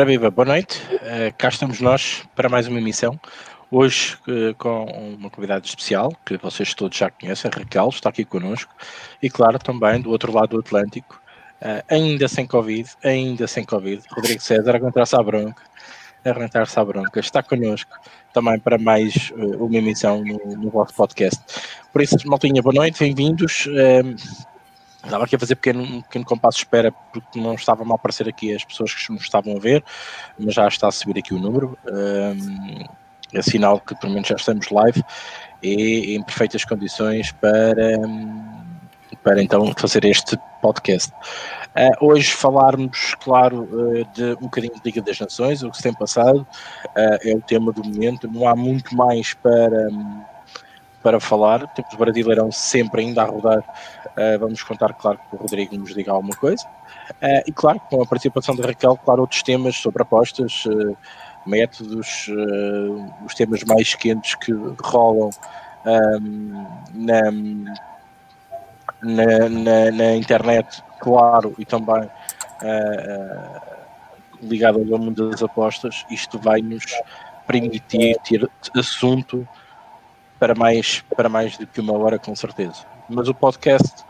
Ora viva, boa noite. Uh, cá estamos nós para mais uma emissão. Hoje uh, com uma convidada especial, que vocês todos já conhecem, Raquel, está aqui connosco. E claro, também do outro lado do Atlântico, uh, ainda sem Covid, ainda sem Covid, Rodrigo César, aguentar-se à bronca, aguentar-se à bronca, está connosco também para mais uma emissão no, no vosso podcast. Por isso, Maltinha, boa noite, bem-vindos. Estava aqui a fazer pequeno, um pequeno compasso de espera porque não estavam a aparecer aqui as pessoas que nos estavam a ver, mas já está a subir aqui o número. Um, é sinal que pelo menos já estamos live e em perfeitas condições para, para então fazer este podcast. Uh, hoje falarmos, claro, uh, de um bocadinho de Liga das Nações, o que se tem passado, uh, é o tema do momento, não há muito mais para. Um, para falar. Temos Brasileirão sempre ainda a rodar. Uh, vamos contar, claro, que o Rodrigo nos diga alguma coisa. Uh, e, claro, com a participação da Raquel, claro, outros temas sobre apostas, uh, métodos, os temas mais quentes que rolam um, na, na, na, na, internet, claro, e também ligado ao mundo das apostas. Isto vai nos permitir ter assunto para mais, para mais do que uma hora, com certeza. Mas o podcast,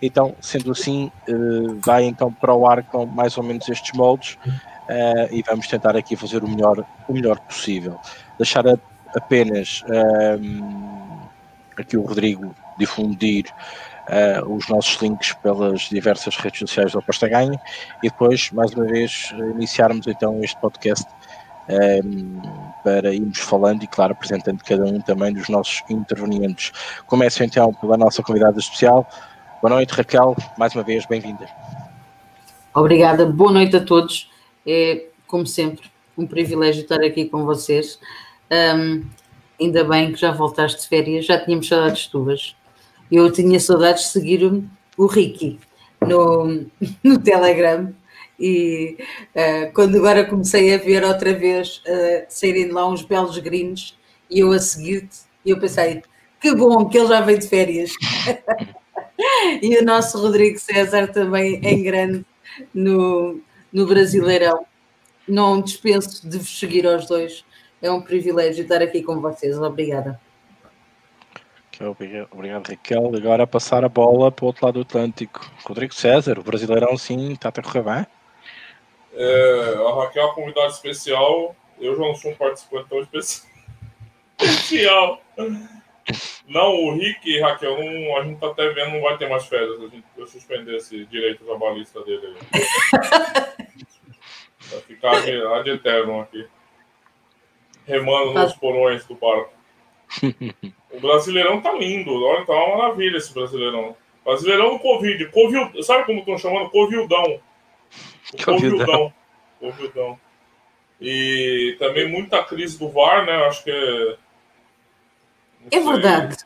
então, sendo assim, eh, vai então para o ar com mais ou menos estes moldes eh, e vamos tentar aqui fazer o melhor, o melhor possível. Deixar apenas ehm, aqui o Rodrigo difundir Uh, os nossos links pelas diversas redes sociais do Aposta Ganha e depois, mais uma vez, iniciarmos então este podcast um, para irmos falando e, claro, apresentando cada um também dos nossos intervenientes. Começo então pela nossa convidada especial. Boa noite, Raquel, mais uma vez, bem-vinda. Obrigada, boa noite a todos. É, como sempre, um privilégio estar aqui com vocês. Um, ainda bem que já voltaste de férias, já tínhamos saudades tuas. Eu tinha saudades de seguir o Ricky no, no Telegram e uh, quando agora comecei a ver outra vez uh, saírem lá uns belos greens e eu a seguir-te, eu pensei que bom que ele já veio de férias. e o nosso Rodrigo César também em grande no, no Brasileirão. Não dispenso de vos seguir aos dois. É um privilégio estar aqui com vocês. Obrigada. Obrigado, Raquel. Agora a passar a bola para o outro lado do Atlântico. Rodrigo César, o Brasileirão sim está a correr bem? É, a Raquel é uma convidada especial. Eu já não sou um participante tão especial. Não, o Rick e Raquel, não, a gente tá até vendo, não vai ter mais férias. A gente vai suspender esse direito trabalhista dele aí. Vai ficar de, de eterno aqui. Remando nos porões do barco. O Brasileirão tá lindo. Olha, tá uma maravilha esse Brasileirão. Brasileirão no Covid. Covid sabe como estão chamando? Covildão. O Covildão. Covildão. E também muita crise do VAR, né? Acho que é. É verdade.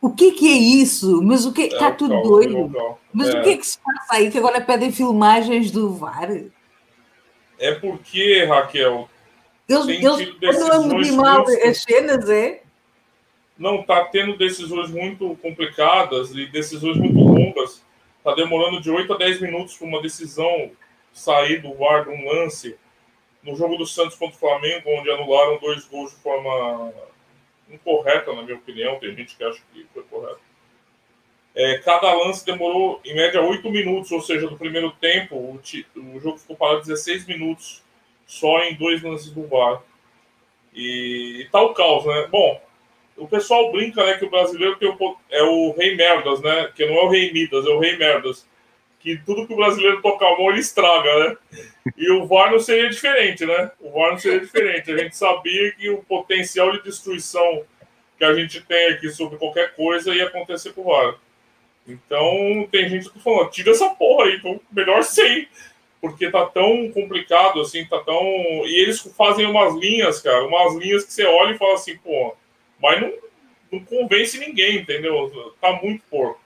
O que, que é isso? Mas o que é, está tudo doido? Mas é. o que é que se passa aí que agora pedem filmagens do VAR? É porque, Raquel. Eles, eles andam medir mal as cenas, é? Não, está tendo decisões muito complicadas e decisões muito longas. Está demorando de 8 a 10 minutos para uma decisão sair do VAR de um lance no jogo do Santos contra o Flamengo, onde anularam dois gols de forma incorreta, na minha opinião. Tem gente que acha que foi correto. É, cada lance demorou, em média, oito minutos, ou seja, do primeiro tempo, o, o jogo ficou parado 16 minutos, só em dois lances do VAR. E, e tá o caos, né? Bom, o pessoal brinca né, que o brasileiro tem o, é o rei merdas, né? Que não é o rei Midas, é o rei merdas que tudo que o brasileiro tocar a mão ele estraga, né? E o VAR não seria diferente, né? O VAR não seria diferente. A gente sabia que o potencial de destruição que a gente tem aqui sobre qualquer coisa ia acontecer com o VAR. Então tem gente que falando, tira essa porra aí, então melhor sem. Porque tá tão complicado, assim, tá tão. E eles fazem umas linhas, cara, umas linhas que você olha e fala assim, pô, mas não, não convence ninguém, entendeu? Tá muito porco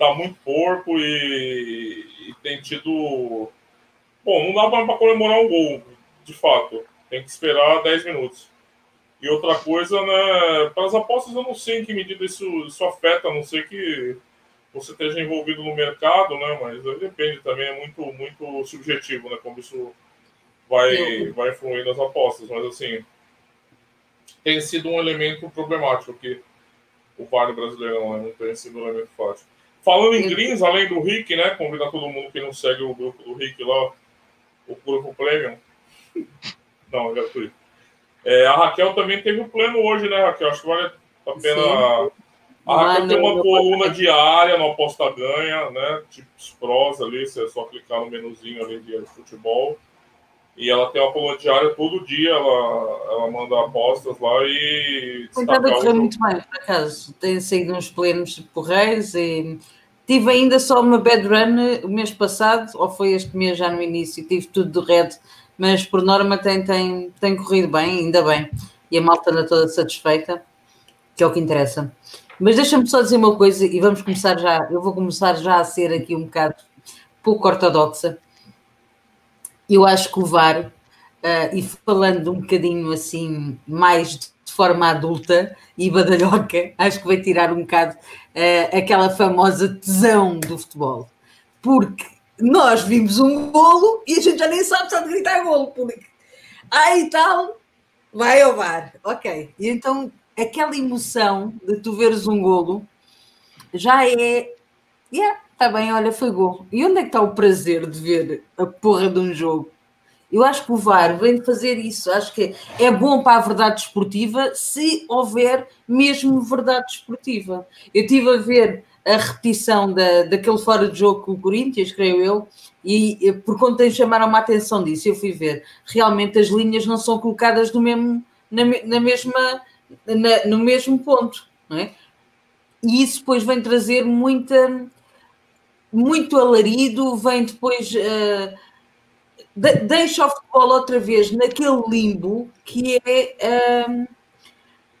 tá muito porco e, e tem tido. Bom, não dá para comemorar um gol, de fato. Tem que esperar 10 minutos. E outra coisa, né? Para as apostas, eu não sei em que medida isso, isso afeta, a não sei que você esteja envolvido no mercado, né? Mas depende também, é muito, muito subjetivo, né? Como isso vai, vai influir nas apostas, mas assim, tem sido um elemento problemático que o VAR brasileiro né? não tem sido um elemento fácil. Falando em greens, além do Rick, né? Convidar todo mundo que não segue o grupo do Rick lá, o grupo Premium. Não, é gratuito. É, a Raquel também teve um pleno hoje, né, Raquel? Acho que vale a pena. Sim. A Raquel tem uma coluna diária no Aposta Ganha, né? Tipo pros ali, você é só clicar no menuzinho ali de futebol. E ela tem uma coluna diária todo dia, ela, ela manda apostas lá e. Estava a correr muito bem, por acaso. Tenho saído uns plenos porreiros e tive ainda só uma bad run o mês passado, ou foi este mês já no início, tive tudo do red, mas por norma tem, tem, tem corrido bem, ainda bem. E a malta anda toda satisfeita, que é o que interessa. Mas deixa-me só dizer uma coisa e vamos começar já. Eu vou começar já a ser aqui um bocado pouco ortodoxa eu acho que o VAR, uh, e falando um bocadinho assim, mais de forma adulta e badalhoca, acho que vai tirar um bocado uh, aquela famosa tesão do futebol. Porque nós vimos um golo e a gente já nem sabe só de gritar golo, porque aí tal, vai ao VAR. Ok. E então aquela emoção de tu veres um golo já é. Yeah, Está bem, olha, foi gol. E onde é que está o prazer de ver a porra de um jogo? Eu acho que o VAR vem fazer isso. Acho que é bom para a verdade esportiva se houver mesmo verdade esportiva. Eu estive a ver a repetição da, daquele fora de jogo com o Corinthians, creio eu, e por conta de chamaram-me a atenção disso, eu fui ver. Realmente as linhas não são colocadas no mesmo, na, na mesma, na, no mesmo ponto, não é? E isso depois vem trazer muita muito alarido, vem depois. Uh, de, deixa o futebol outra vez naquele limbo que é um,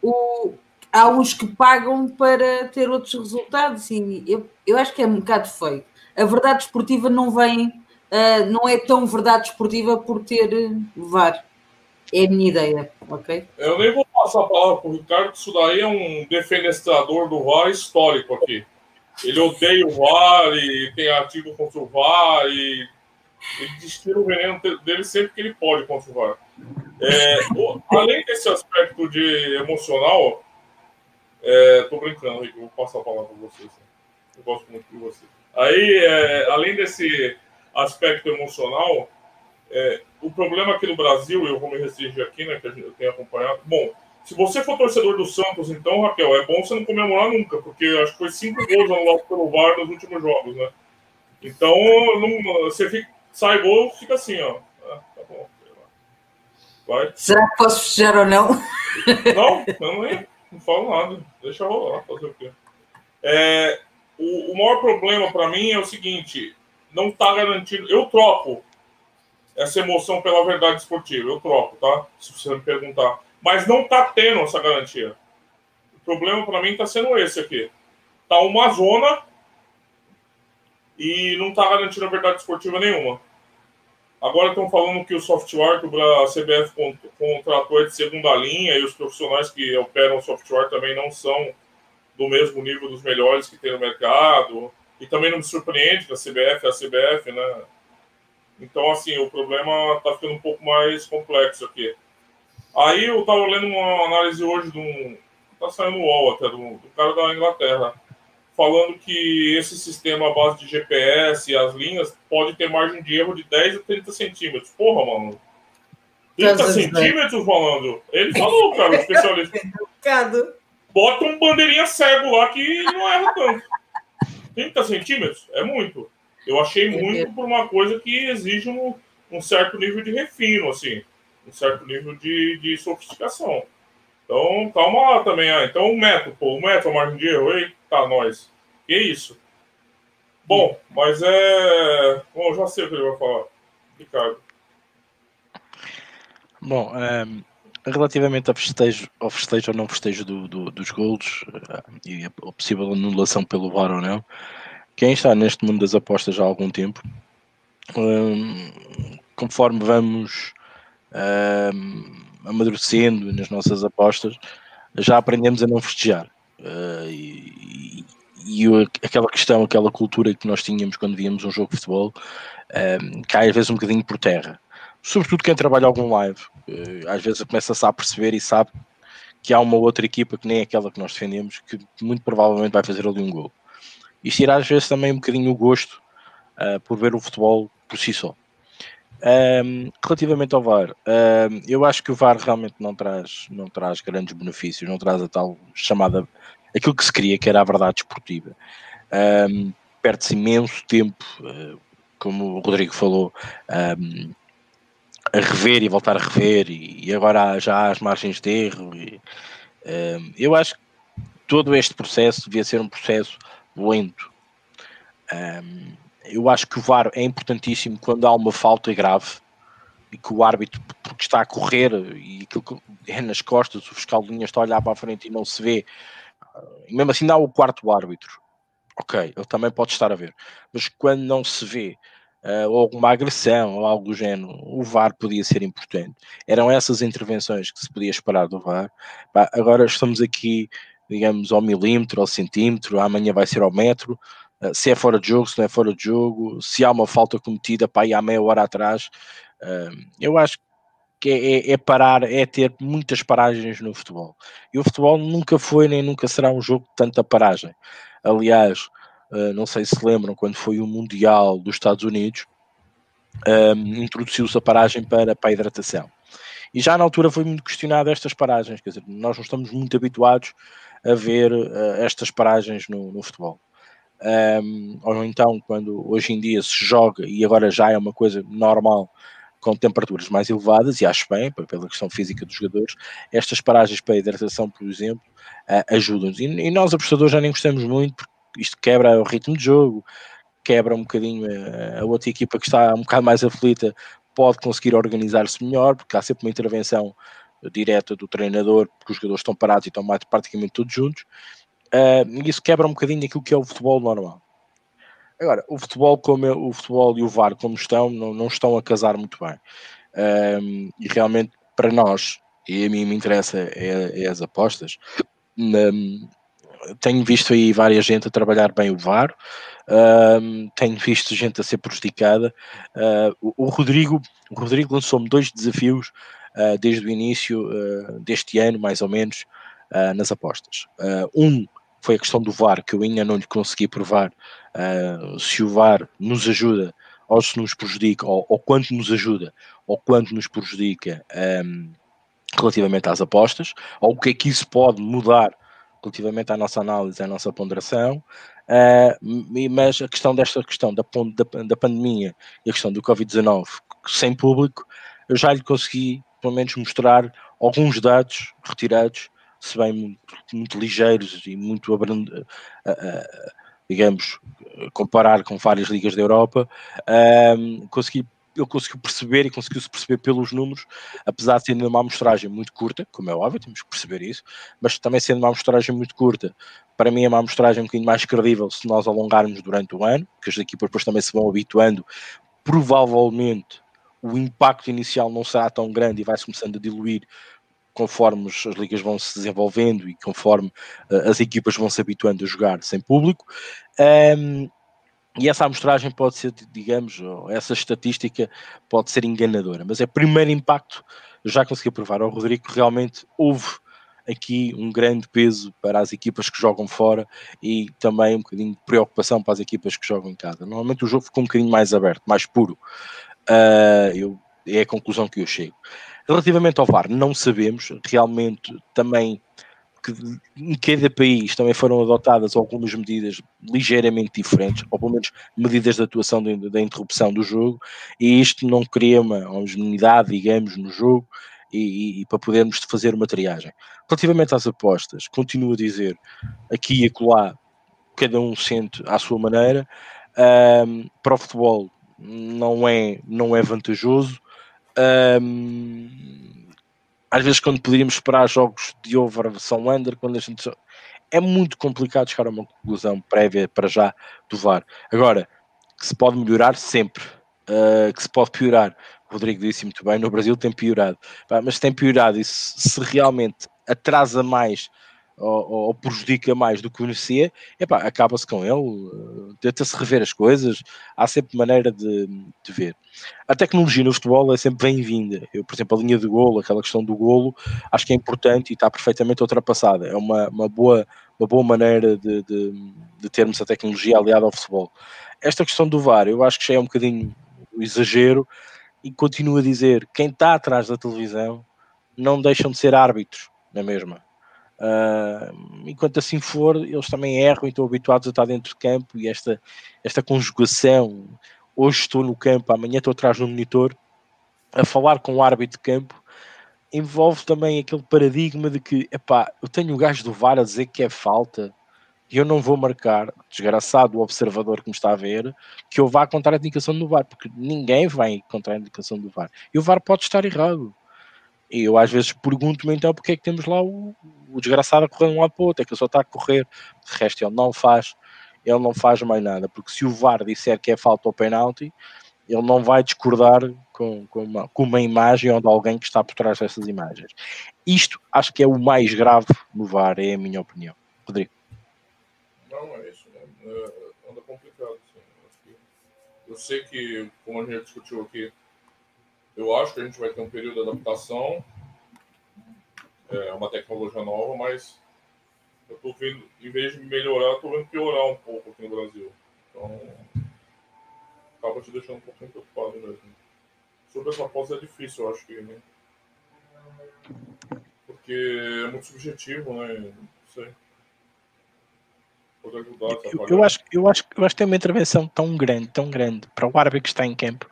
o, há uns que pagam para ter outros resultados e eu, eu acho que é um bocado feio. A verdade esportiva não vem, uh, não é tão verdade esportiva por ter VAR. É a minha ideia, ok? Eu nem vou passar a palavra para o Ricardo, isso daí é um defenestrador do VAR histórico aqui. Ele odeia o VAR e tem artigo contra o VAR e ele o veneno dele sempre que ele pode contra o VAR. É, além desse aspecto de emocional, é, tô brincando, Rico, vou passar a palavra para vocês. Né? Eu gosto muito de você. Aí, é, além desse aspecto emocional, é, o problema aqui no Brasil, eu vou me restringir aqui, né, que eu tenho acompanhado. Bom, se você for torcedor do Santos, então, Raquel, é bom você não comemorar nunca, porque acho que foi cinco gols anulados pelo VAR nos últimos jogos, né? Então, não, você fica, sai gol, fica assim, ó. Ah, tá bom. Vai. Será que posso fechar ou não? Não, não, não falo nada. Deixa rolar, fazer o quê? É, o, o maior problema para mim é o seguinte: não tá garantido. Eu troco essa emoção pela verdade esportiva. Eu troco, tá? Se você me perguntar mas não está tendo essa garantia. O problema para mim está sendo esse aqui. Tá uma zona e não está garantindo a verdade esportiva nenhuma. Agora estão falando que o software que a CBF contratou é de segunda linha e os profissionais que operam o software também não são do mesmo nível dos melhores que tem no mercado. E também não me surpreende que a CBF é a CBF, né? Então, assim, o problema está ficando um pouco mais complexo aqui. Aí eu tava lendo uma análise hoje de um. Tá saindo o UOL até, do, do cara da Inglaterra, falando que esse sistema à base de GPS e as linhas pode ter margem de erro de 10 a 30 centímetros. Porra, mano. 30 centímetros, falando. Ele falou, cara, o especialista. Bota um bandeirinha cego lá que não erra tanto. 30 centímetros é muito. Eu achei muito por uma coisa que exige um, um certo nível de refino, assim um certo nível de, de sofisticação. Então, calma lá também. Ah, então, o metro, pô, o metro, a margem de erro, eita, nós. Que isso? Bom, mas é. Bom, já sei o que ele vai falar. Ricardo. Bom, um, relativamente ao festejo, ao festejo ou não festejo do, do, dos golos uh, e a possível anulação pelo VAR ou não, quem está neste mundo das apostas há algum tempo, um, conforme vamos uh, amadurecendo nas nossas apostas, já aprendemos a não festejar. Uh, e, e, e, aquela questão, aquela cultura que nós tínhamos quando víamos um jogo de futebol, cai às vezes um bocadinho por terra. sobretudo quem trabalha algum live, uh, às vezes começa-se a perceber e sabe que há uma outra equipa que nem aquela que nós defendemos, que muito provavelmente vai fazer ali um gol. Isto irá às vezes também um bocadinho o gosto uh, por ver o futebol por si só. Um, relativamente ao VAR, um, eu acho que o VAR realmente não traz, não traz grandes benefícios, não traz a tal chamada aquilo que se queria, que era a verdade esportiva. Um, Perde-se imenso tempo, uh, como o Rodrigo falou, a rever e voltar a rever, e, e, agora já há as margens de erro. E, eu acho que todo este processo devia ser um processo lento. Um, eu acho que o VAR é importantíssimo quando há uma falta grave e que o árbitro, porque está a correr e aquilo que é nas costas, o fiscal de linha está a olhar para a frente e não se vê, e mesmo assim dá o quarto árbitro. Ok, ele também pode estar a ver, mas quando não se vê uh, alguma agressão ou algo do género, o VAR podia ser importante. Eram essas intervenções que se podia esperar do VAR. Bah, agora estamos aqui, digamos, ao milímetro, ao centímetro, amanhã vai ser ao metro. Uh, se é fora de jogo, se não é fora de jogo, se há uma falta cometida para ir há meia hora atrás. Uh, eu acho que é, é, é, parar, é ter muitas paragens no futebol. E o futebol nunca foi nem nunca será um jogo de tanta paragem. Aliás, uh, não sei se lembram, quando foi o Mundial dos Estados Unidos, introduziu-se a paragem para, para a hidratação. E já na altura foi muito questionado estas paragens, quer dizer, nós não estamos muito habituados a ver estas paragens no, no futebol. Um, ou então, quando hoje em dia se joga, e agora já é uma coisa normal, com temperaturas mais elevadas, e acho bem, pela questão física dos jogadores, estas paragens para hidratação, por exemplo, ajudam-nos. E, nós, apostadores, já nem gostamos muito, porque isto quebra o ritmo de jogo, quebra um bocadinho a, a outra equipa que está um bocado mais aflita, pode conseguir organizar-se melhor, porque há sempre uma intervenção direta do treinador, porque os jogadores estão parados e estão mais, praticamente todos juntos, uh, isso quebra um bocadinho aquilo que é o futebol normal. Agora, o futebol, como é, o futebol e o VAR como estão, não, não estão a casar muito bem. Um, e realmente, para nós, e a mim me interessa é, é as apostas, um, tenho visto aí várias gente a trabalhar bem o VAR, um, tenho visto gente a ser prejudicada. Uh, o, o, Rodrigo, o Rodrigo lançou-me dois desafios uh, desde o início uh, deste ano, mais ou menos, nas apostas. um foi a questão do VAR, que eu ainda não lhe consegui provar uh, se o VAR nos ajuda ou se nos prejudica, ou, ou quanto nos ajuda, ou quanto nos prejudica um, relativamente às apostas, ou o que é que isso pode mudar relativamente à nossa análise, à nossa ponderação, uh, mas a questão desta questão da, da, da pandemia e a questão do Covid-19 sem público, eu já lhe consegui pelo menos mostrar alguns dados retirados se bem muito, muito ligeiros e muito, digamos, comparar com várias ligas da Europa, um, consegui ele conseguiu perceber e conseguiu-se perceber pelos números, apesar de sendo uma amostragem muito curta, como é óbvio, temos que perceber isso, mas também sendo uma amostragem muito curta, para mim é uma amostragem um bocadinho mais credível se nós alongarmos durante o ano, que as equipas depois também se vão habituando, provavelmente o impacto inicial não será tão grande e vai-se começando a diluir conforme as ligas vão se desenvolvendo e conforme uh, as equipas vão se habituando a jogar sem público. Um, e essa amostragem pode ser, digamos, essa estatística pode ser enganadora, mas é primeiro impacto, já consegui provar ao Rodrigo que realmente houve aqui um grande peso para as equipas que jogam fora e também um bocadinho de preocupação para as equipas que jogam em casa. Normalmente o jogo ficou um bocadinho mais aberto, mais puro. Uh, eu, é a conclusão que eu chego. Relativamente ao VAR, não sabemos. Realmente também que em cada país também foram adotadas algumas medidas ligeiramente diferentes, ou pelo menos medidas de atuação da interrupção do jogo, e isto não cria uma homogeneidade, digamos, no jogo, e, e, e, para podermos fazer uma triagem. Relativamente às apostas, continuo a dizer, aqui e acolá, cada um sente à sua maneira, um, para o futebol não é, não é vantajoso, um, às vezes, quando poderíamos esperar jogos de over são under, quando a gente. É muito complicado chegar a uma conclusão prévia para já do VAR. Agora, que se pode melhorar sempre, uh, que se pode piorar. O Rodrigo disse muito bem, no Brasil tem piorado, mas tem piorado e se, se realmente atrasa mais ou, ou prejudica mais do que beneficia, acaba-se com ele, tenta-se rever as coisas, há sempre maneira de, de, ver. A tecnologia no futebol é sempre bem-vinda. Eu, por exemplo, a linha de golo, aquela questão do golo, acho que é importante e está perfeitamente ultrapassada. É uma, uma, boa, uma boa maneira de, de, de termos a tecnologia aliada ao futebol. Esta questão do VAR, eu acho que já é um bocadinho exagero e continuo a dizer, quem está atrás da televisão não deixam de ser árbitros na mesma Uh, enquanto assim for, eles também erram e estão habituados a estar dentro de campo e esta, esta conjugação, hoje estou no campo, amanhã estou atrás do monitor, a falar com o árbitro de campo, envolve também aquele paradigma de que, epá, eu tenho o gajo do VAR a dizer que é falta e eu não vou marcar, desgraçado o observador que me está a ver, que eu vá contra a indicação do VAR, porque ninguém vai contra a indicação do VAR. E o VAR pode estar errado. E eu às vezes pergunto-me então porque é que temos lá o, o desgraçado a correr de um lado para o outro, é que ele só está a correr, de resto ele não faz, ele não faz mais nada, porque se o VAR disser que é falta ou penalti, ele não vai discordar com, com, uma, com uma imagem ou de alguém que está por trás dessas imagens. Isto acho que é o mais grave no VAR, é a minha opinião. Rodrigo. Não, é isso, né? É, anda complicado. Eu sei que, como a gente discutiu aqui, eu acho que a gente vai ter um período de adaptação, é uma tecnologia nova, mas eu estou vendo, em vez de melhorar, estou vendo piorar um pouco aqui no Brasil. Então, acaba te deixando um pouquinho preocupado mesmo. Sobre essa pausa é difícil, eu acho que. Né? Porque é muito subjetivo, né? Não sei. Ajudar, eu, eu, acho, eu, acho, eu acho que tem uma intervenção tão grande, tão grande para o árbitro que está em campo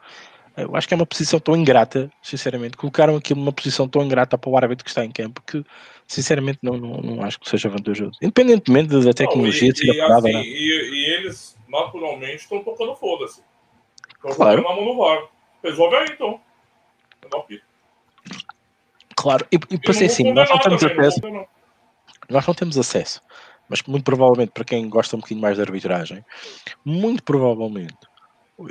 eu acho que é uma posição tão ingrata, sinceramente. Colocaram aquilo numa posição tão ingrata para o árbitro que está em campo que, sinceramente, não, não, não acho que seja vantajoso. Independentemente da tecnologia não, e, e, assim, né? e, e, eles, naturalmente, estão tocando foda-se. Estão claro. na mão no VAR. Resolve aí, então. Claro, e, e para ser assim, nós não temos também, acesso. Não nós não temos acesso, mas muito provavelmente, para quem gosta um bocadinho mais de arbitragem, muito provavelmente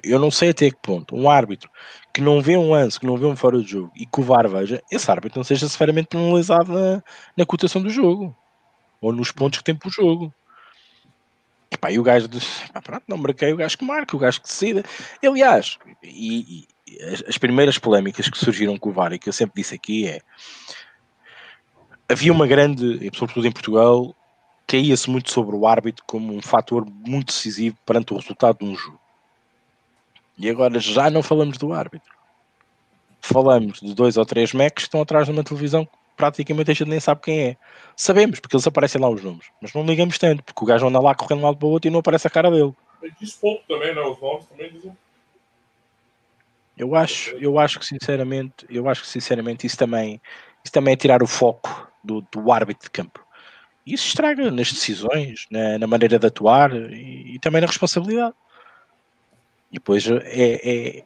eu não sei até que ponto um árbitro que não vê um lance, que não vê um fora de jogo e que o VAR veja, esse árbitro não seja severamente penalizado na, na cotação do jogo ou nos pontos que tem para o jogo. E, pá, e o gajo diz: pronto, não marquei o gajo que marca, o gajo que decida. Aliás, e, e as, as, primeiras polémicas que surgiram com o VAR e que eu sempre disse aqui é havia uma grande, sobretudo em Portugal, caía-se muito sobre o árbitro como um fator muito decisivo perante o resultado de um jogo. E agora já não falamos do árbitro. Falamos de dois ou três Macs que estão atrás de uma televisão que praticamente a gente nem sabe quem é. Sabemos, porque eles aparecem lá os nomes, mas não ligamos tanto, porque o gajo anda lá correndo de um lado para o outro e não aparece a cara dele. Diz pouco também, né? Os nomes também dizem. Eu acho, eu acho que sinceramente, eu acho que sinceramente isso também, isso também é tirar o foco do, do árbitro de campo. Isso estraga nas decisões, na, na maneira de atuar e, e também na responsabilidade. Depois é, é,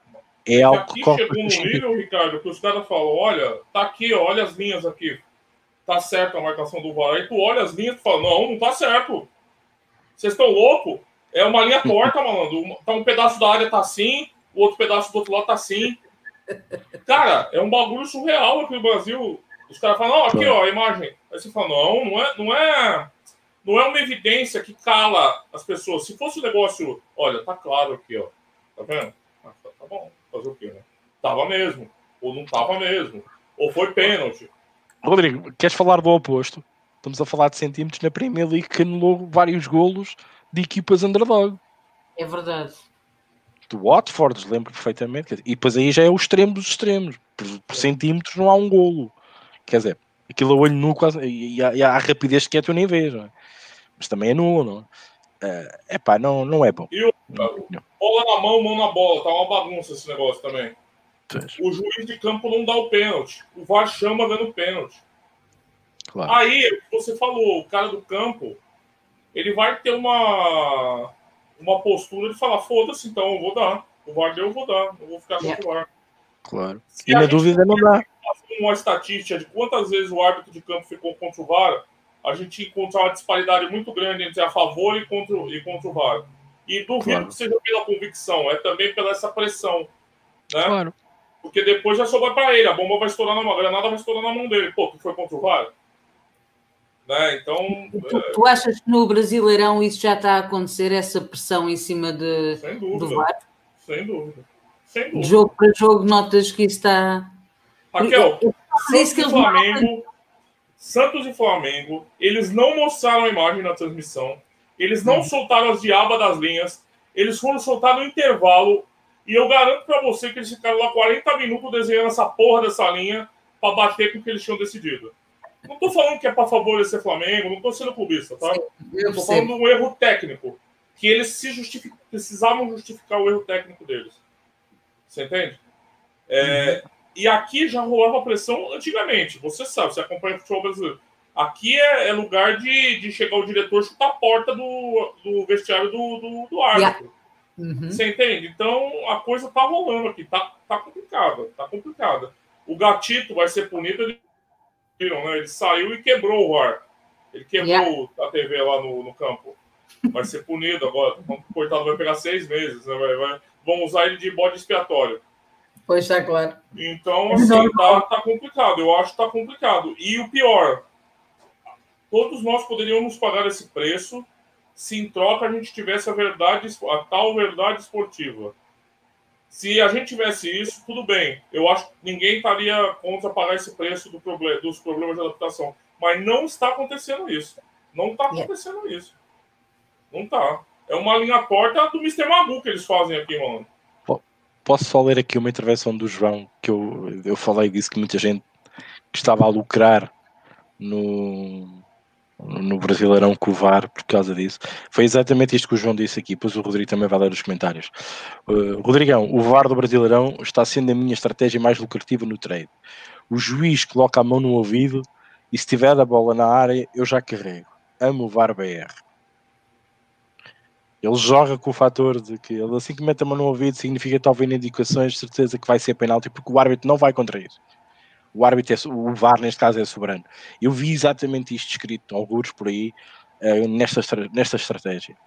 é algo que corre. Chegou no nível, Ricardo, que os caras falam: olha, tá aqui, olha as linhas aqui. Tá certo a marcação do VAR. Aí tu olha as linhas e fala: não, não tá certo. Vocês estão loucos? É uma linha torta, malandro. Tá um pedaço da área tá assim, o outro pedaço do outro lado tá assim. Cara, é um bagulho surreal aqui no Brasil. Os caras falam, não, aqui, ó, a imagem. Aí você fala, não, não é, não é, não é uma evidência que cala as pessoas. Se fosse um negócio, olha, tá claro aqui, ó. Tá vendo? Ah, tá, tá, bom, fazer o quê, né? Tava mesmo. Ou não tava mesmo. Ou foi pênalti. Rodrigo, queres falar do oposto? Estamos a falar de centímetros na Premier League que anulou vários golos de equipas underdog. É verdade. Do Watford, lembro perfeitamente. E depois aí já é o extremo dos extremos. Por, por centímetros não há um golo. Quer dizer, aquilo a olho nu quase. E, há, e há a rapidez que é tu nem vês. É? Mas também é nu, não é? É pá, não, não é bom. E o, bola na mão, mão na bola. Tá uma bagunça esse negócio também. O juiz de campo não dá o pênalti. O VAR chama dando pênalti. Claro. Aí, você falou, o cara do campo, ele vai ter uma, uma postura de falar: foda-se, então eu vou dar. O VAR deu, eu vou dar. Eu vou ficar com o VAR. Claro. Se e na dúvida não dá. Uma estatística de quantas vezes o árbitro de campo ficou contra o VAR, a gente encontra uma disparidade muito grande entre a favor e contra, e contra o VAR. E duvido claro. que seja pela convicção, é também pela essa pressão. Né? Claro. Porque depois já sobra para ele, a bomba vai estourar na mão, a granada vai estourar na mão dele. Pô, tu foi contra o VAR? Né? Então. Tu, é... tu, achas que no Brasileirão isso já está a acontecer, essa pressão em cima de, Sem dúvida. do VAR? Sem dúvida. Sem dúvida. Jogo para jogo, notas que isso está. Raquel, Santos e Flamengo. Santos e Flamengo, eles não mostraram a imagem na transmissão, eles não hum. soltaram as diabas das linhas, eles foram soltar no intervalo, e eu garanto para você que eles ficaram lá 40 minutos desenhando essa porra dessa linha para bater com o que eles tinham decidido. Não estou falando que é para favorecer Flamengo, não estou sendo clubista, tá? Estou falando de um erro técnico, que eles se justific... precisavam justificar o erro técnico deles. Você entende? É, uhum. E aqui já rolava pressão antigamente. Você sabe, você acompanha o futebol brasileiro. Aqui é, é lugar de, de chegar o diretor chutar a porta do, do vestiário do, do, do árbitro. Yeah. Uhum. Você entende? Então a coisa tá rolando aqui, tá, tá complicada, tá complicada. O gatito vai ser punido, ele, né? ele saiu e quebrou o VAR. Ele quebrou yeah. a TV lá no, no campo. Vai ser punido agora. Coitado, vai pegar seis meses. Né? Vai, vai, vão usar ele de bode expiatório. Pois está claro. Então, assim, tá, tá complicado. Eu acho que tá complicado. E o pior, todos nós poderíamos pagar esse preço se em troca a gente tivesse a verdade, a tal verdade esportiva. Se a gente tivesse isso, tudo bem. Eu acho que ninguém estaria contra pagar esse preço do problema, dos problemas de adaptação. Mas não está acontecendo isso. Não está acontecendo isso. Não está. É uma linha porta do Mr. Magu que eles fazem aqui, mano. Posso só ler aqui uma intervenção do João, que eu, eu falei disso que muita gente que estava a lucrar no, no Brasileirão com o VAR por causa disso. Foi exatamente isto que o João disse aqui, pois o Rodrigo também vai ler os comentários. Uh, Rodrigão, o VAR do Brasileirão está sendo a minha estratégia mais lucrativa no trade. O juiz coloca a mão no ouvido e se tiver a bola na área, eu já carrego. Amo o VAR BR. Ele joga com o fator de que ele assim que mete a mão no ouvido significa que está ouvindo indicações de certeza que vai ser penalti porque o árbitro não vai contra isso. O árbitro, é, o VAR neste caso é soberano. Eu vi exatamente isto escrito, alguns por aí, uh, nesta, nesta estratégia.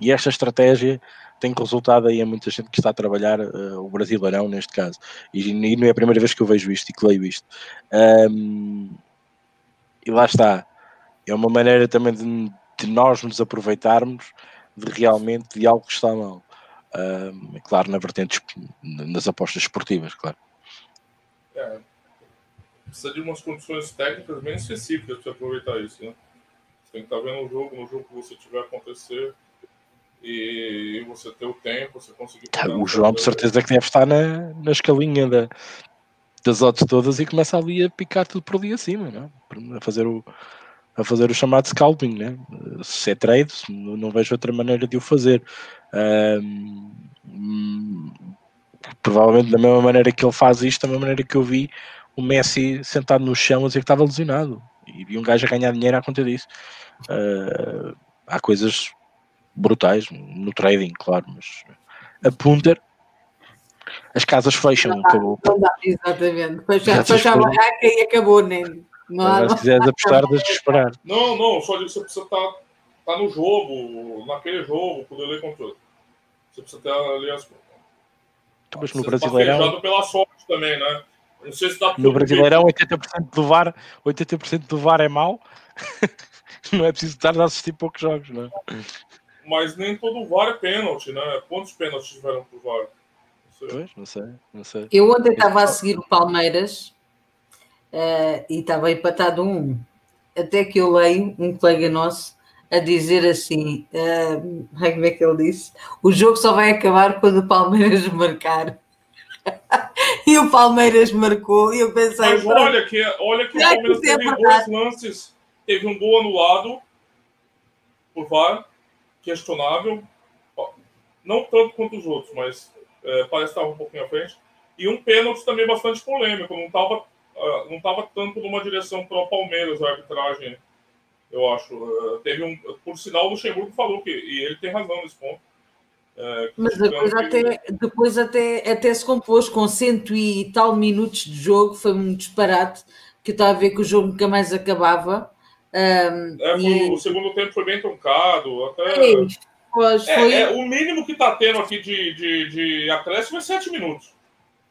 E esta estratégia tem resultado aí a muita gente que está a trabalhar uh, o Brasileirão, neste caso. E, e, não é a primeira vez que eu vejo isto e que leio isto. Um, e lá está. É uma maneira também de, de nós nos aproveitarmos de realmente de algo que está mal. Uh, claro, na vertente nas apostas esportivas, claro. É, precisa de umas condições técnicas bem específicas para aproveitar isso, né? Você tem que estar tá vendo o jogo, no jogo que você tiver acontecer e você ter o tempo, você conseguir. Tá, o João, de certeza, que deve estar na, na escalinha da, das odds todas e começa ali a picar tudo por ali acima, não? É? a fazer o, a fazer o chamado scalping, né? Se é trade, não vejo outra maneira de o fazer. Um, provavelmente da mesma maneira que ele faz isto, da mesma maneira que eu vi o Messi sentado no chão a dizer que estava lesionado e vi um gajo a ganhar dinheiro à conta disso. Uh, há coisas brutais no trading, claro, mas a punter as casas fecham. Não acabou. Não dá, exatamente. Fecha, fecha a barraca e acabou, nem. Não, se quiseres apostar, deixa de esperar. Não, não, só digo que você precisa estar tá, tá no jogo, naquele jogo, poder ler controle. Você precisa ter ali as. Tu, mas no Brasileirão. pela sorte também, né? Não sei se dá No Brasileirão, 80% do VAR, 80% do VAR é mau. não é preciso estar a assistir poucos jogos, não é? Mas nem todo VAR é pênalti, né? Quantos pênaltis tiveram pro VAR? Não sei. Pois, não sei, não sei. Eu ontem estava a seguir o Palmeiras uh, e estava empatado um. Até que eu leio um colega nosso a dizer assim: uh, como é que ele disse? O jogo só vai acabar quando o Palmeiras marcar. e o Palmeiras marcou. E eu pensei: Mas olha que, olha que o Palmeiras teve é dois lances, teve um gol anulado por VAR, questionável. Não tanto quanto os outros, mas é, parece que estava um pouquinho à frente. E um pênalti também bastante polêmico, não estava não estava tanto numa direção para o Palmeiras a arbitragem, eu acho. Uh, teve um, por sinal, o Luxemburgo falou que, e ele tem razão nesse ponto. Uh, Mas depois, que... até, depois até, até se compôs com cento e tal minutos de jogo, foi um disparate, que estava a ver que o jogo nunca mais acabava. Um, é, e... O segundo tempo foi bem truncado. Até... É, pois, é, foi... é, o mínimo que está tendo aqui de, de, de acréscimo é sete minutos.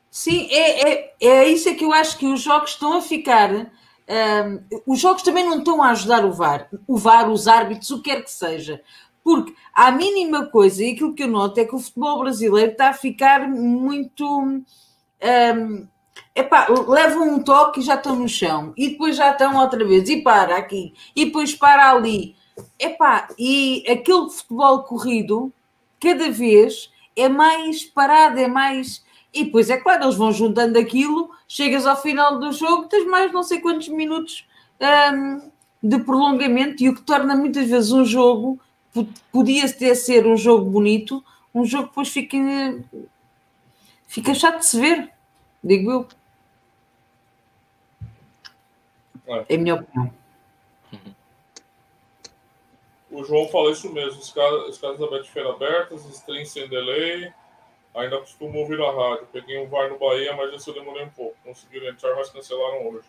Sim, é, é, é isso é que eu acho que os jogos estão a ficar Um, os jogos também não estão a ajudar o VAR, o VAR, os árbitros, o que quer que seja. Porque a mínima coisa, e aquilo que eu noto é que o futebol brasileiro está a ficar muito. Um, epá, levam um toque e já estão no chão, e depois já estão outra vez, e para aqui, e depois para ali. Epá, e aquele futebol corrido, cada vez é mais parado, é mais. E depois, é claro, eles vão juntando aquilo, chegas ao final do jogo, tens mais não sei quantos minutos um, de prolongamento, e o que torna muitas vezes um jogo, podia ter ser um jogo bonito, um jogo que depois fica, fica chato de se ver, digo eu. É, a minha opinião. O João fala isso mesmo. Os caras, os caras da Betfair abertas, stream sem delay. Ainda costumo ouvir a rádio. Peguei um VAR no Bahia, mas esse eu demorei um pouco. Conseguiram entrar, mas cancelaram hoje.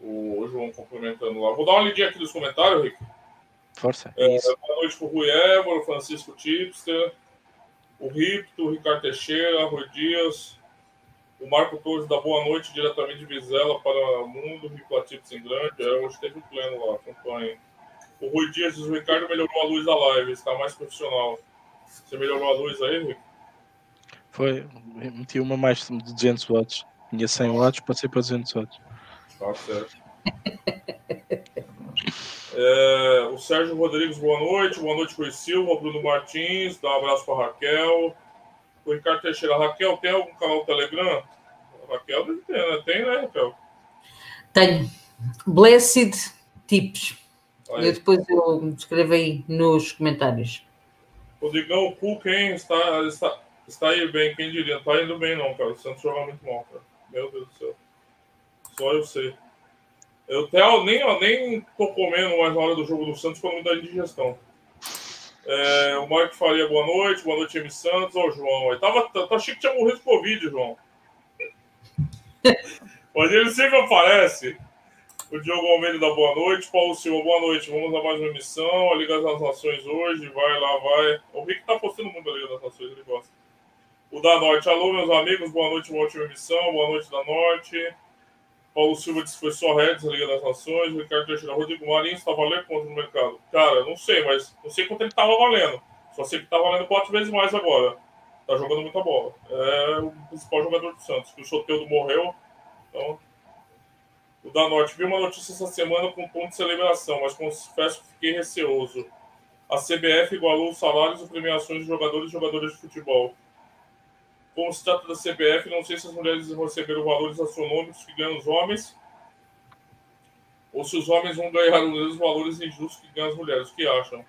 O João complementando lá. Vou dar uma lidinha aqui nos comentários, Rick. Força. É, boa noite pro Rui Évora, Francisco Tipster, o Ripto, o Ricardo Teixeira, Rui Dias, o Marco Torres da Boa Noite, diretamente de Vizela para o Mundo, Rico Tips em Grande. É, hoje teve o pleno lá, acompanhe. O Rui Dias diz: o Ricardo melhorou a luz da live, está mais profissional. Você melhorou a luz aí, Rico? Foi, meti uma mais de 200 watts. Tinha 100 watts, passei para 200 watts. Tá certo. é, o Sérgio Rodrigues, boa noite. Boa noite, Rui Silva. Bruno Martins, dá um abraço para Raquel. O Ricardo Teixeira, Raquel, tem algum canal Telegram? Raquel deve ter, né? Tem, né, Raquel? Tenho. Blessed Tips. Eu depois eu escrevo aí nos comentários. Rodrigão, o Cook, hein? Está, está, está aí bem, quem diria? Não está indo bem, não, cara. O Santos joga muito mal, cara. Meu Deus do céu. Só eu sei. Eu até nem, nem tô comendo mais na hora do jogo do Santos quando me dá indigestão. É, o Marco Faria, boa noite. Boa noite, M. Santos. Ó, o João. Eu tava, tá, achei que tinha morrido de Covid, João. Mas ele sempre aparece. O Diogo Almeida da boa noite. Paulo Silva, boa noite. Vamos a mais uma emissão. A Liga das Nações hoje. Vai lá, vai. O Rick tá postando muito a Liga das Nações, ele gosta. O da Norte. Alô, meus amigos. Boa noite, uma ótima emissão. Boa noite da Norte. Paulo Silva disse que foi só Reds, Liga das Nações. Ricardo Teixeira, Rodrigo Marinho está valendo quanto no mercado? Cara, não sei, mas não sei quanto ele estava valendo. Só sei que está valendo quatro vezes mais agora. Está jogando muita bola. É o principal jogador do Santos. Que o Soteudo morreu. Então, o da Norte. Vi uma notícia essa semana com ponto de celebração, mas confesso que fiquei receoso. A CBF igualou os salários e premiações de jogadores e jogadores de futebol. Como se trata da CBF, não sei se as mulheres receberam valores astronômicos que ganham os homens, ou se os homens vão ganhar os mesmos valores injustos que ganham as mulheres. O que acham?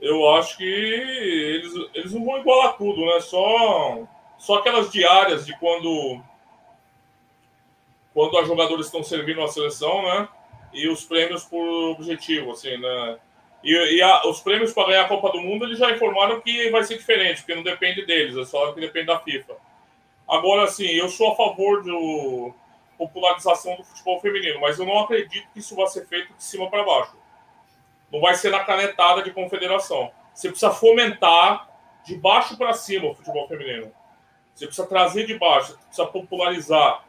Eu acho que eles, eles não vão igualar tudo, né? Só, só aquelas diárias de quando quando os jogadores estão servindo a seleção, né? E os prêmios por objetivo, assim, né? E, e a, os prêmios para ganhar a Copa do Mundo, eles já informaram que vai ser diferente, porque não depende deles, é só que depende da FIFA. Agora, assim, eu sou a favor da popularização do futebol feminino, mas eu não acredito que isso vai ser feito de cima para baixo. Não vai ser na canetada de confederação. Você precisa fomentar de baixo para cima o futebol feminino. Você precisa trazer de baixo, precisa popularizar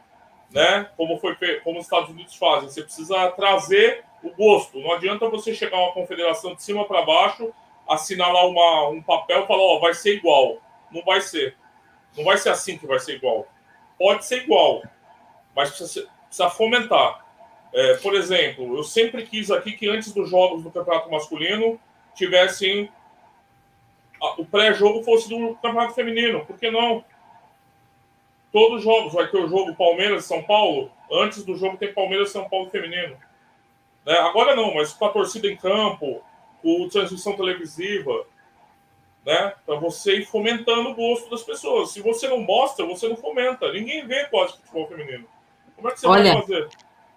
né? Como foi como os Estados Unidos fazem. Você precisa trazer o gosto. Não adianta você chegar a uma confederação de cima para baixo, assinar lá uma, um papel e falar, ó, vai ser igual. Não vai ser. Não vai ser assim que vai ser igual. Pode ser igual, mas precisa, precisa fomentar. É, por exemplo, eu sempre quis aqui que antes dos jogos do Campeonato Masculino tivessem o pré-jogo fosse do Campeonato Feminino. Por que não? todos os jogos. Vai ter o jogo Palmeiras São Paulo. Antes do jogo tem Palmeiras São Paulo feminino. Né? Agora não, mas com a torcida em campo, com transmissão televisiva, né? Para você ir fomentando o gosto das pessoas. Se você não mostra, você não fomenta. Ninguém vê quase futebol feminino. Como é que você Olha, vai fazer?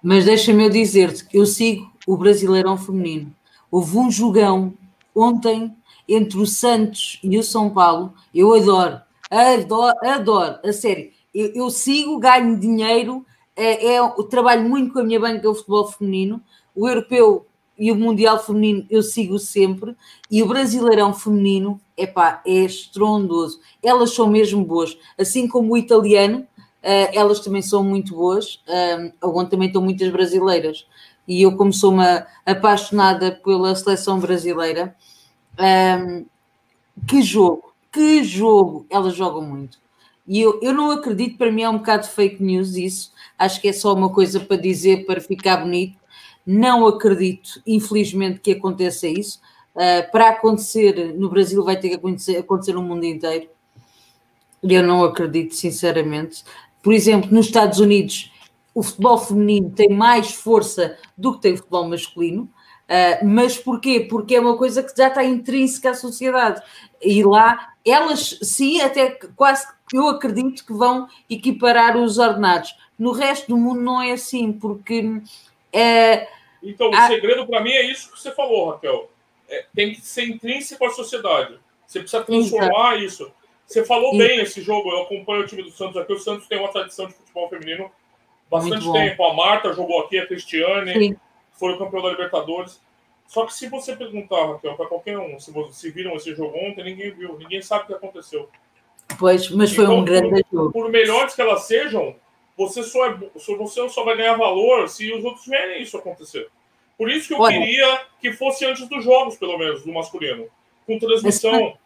Mas deixa-me eu dizer-te que eu sigo o Brasileirão Feminino. Houve um jogão ontem entre o Santos e o São Paulo. Eu adoro, adoro, adoro, a sério eu, eu sigo, ganho dinheiro, é, é, eu trabalho muito com a minha banca o futebol feminino, o europeu e o mundial feminino eu sigo sempre, e o brasileirão feminino, epá, é estrondoso. Elas são mesmo boas, assim como o italiano, elas também são muito boas, onde também estão muitas brasileiras. E eu, como sou uma apaixonada pela seleção brasileira, que jogo, que jogo, elas jogam muito. E eu, eu não acredito, para mim é um bocado fake news isso, acho que é só uma coisa para dizer, para ficar bonito. Não acredito, infelizmente, que aconteça isso. Uh, para acontecer no Brasil, vai ter que acontecer, acontecer no mundo inteiro. Eu não acredito, sinceramente. Por exemplo, nos Estados Unidos, o futebol feminino tem mais força do que tem o futebol masculino. Uh, mas porquê? Porque é uma coisa que já está intrínseca à sociedade. E lá, elas sim, até quase eu acredito que vão equiparar os ordenados. No resto do mundo não é assim, porque. É, então, o segredo para mim é isso que você falou, Raquel. É, tem que ser intrínseco à sociedade. Você precisa transformar Exato. isso. Você falou Exato. bem esse jogo, eu acompanho o time do Santos aqui. O Santos tem uma tradição de futebol feminino bastante tempo. A Marta jogou aqui, a Cristiane, Sim. foi o campeão da Libertadores. Só que se você perguntar, Raquel, para qualquer um, se, se viram esse jogo ontem, ninguém viu, ninguém sabe o que aconteceu. Pois, mas foi então, um grande por, jogo. Por melhores que elas sejam, você só, é, você só vai ganhar valor se os outros verem isso acontecer. Por isso que eu Olha, queria que fosse antes dos jogos, pelo menos, do masculino. Com transmissão.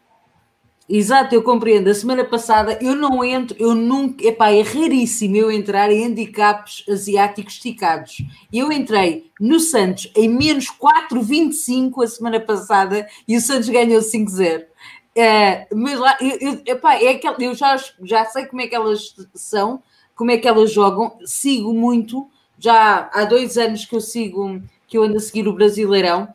Exato, eu compreendo. A semana passada eu não entro, eu nunca, epá, é raríssimo eu entrar em handicaps asiáticos esticados. Eu entrei no Santos em menos 4,25 a semana passada e o Santos ganhou 5-0. É, mas lá, eu, eu, epá, é aquel, eu já, já sei como é que elas são, como é que elas jogam, sigo muito, já há dois anos que eu sigo, que eu ando a seguir o Brasileirão,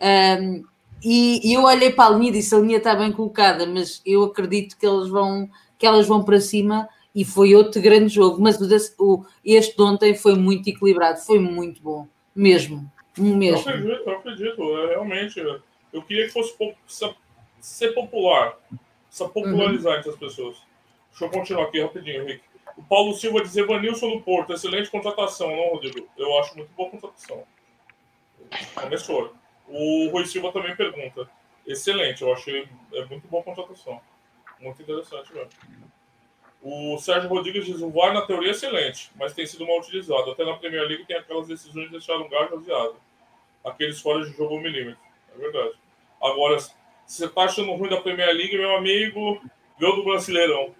um, e, e, eu olhei para a linha e disse, a linha está bem colocada, mas eu acredito que elas vão, que elas vão para cima, e foi outro grande jogo, mas o, este de ontem foi muito equilibrado, foi muito bom, mesmo, mesmo. Eu acredito, eu acredito, é, realmente, eu queria que fosse ser popular, precisa popularizar uhum. entre as pessoas. Deixa eu continuar aqui rapidinho, Henrique. O Paulo Silva diz Evanilson no Porto, excelente contratação, não, Rodrigo? Eu acho muito boa contratação. Começou. O Rui Silva também pergunta. Excelente, eu achei é muito boa contratação. Muito interessante mesmo. O Sérgio Rodrigues diz: o VAR na teoria é excelente, mas tem sido mal utilizado. Até na Premier League tem aquelas decisões de deixar um gajo aziado. Aqueles fora de jogo ao milímetro. É verdade. Agora, se você tá achando ruim da Premier League, meu amigo, vê do Brasileirão.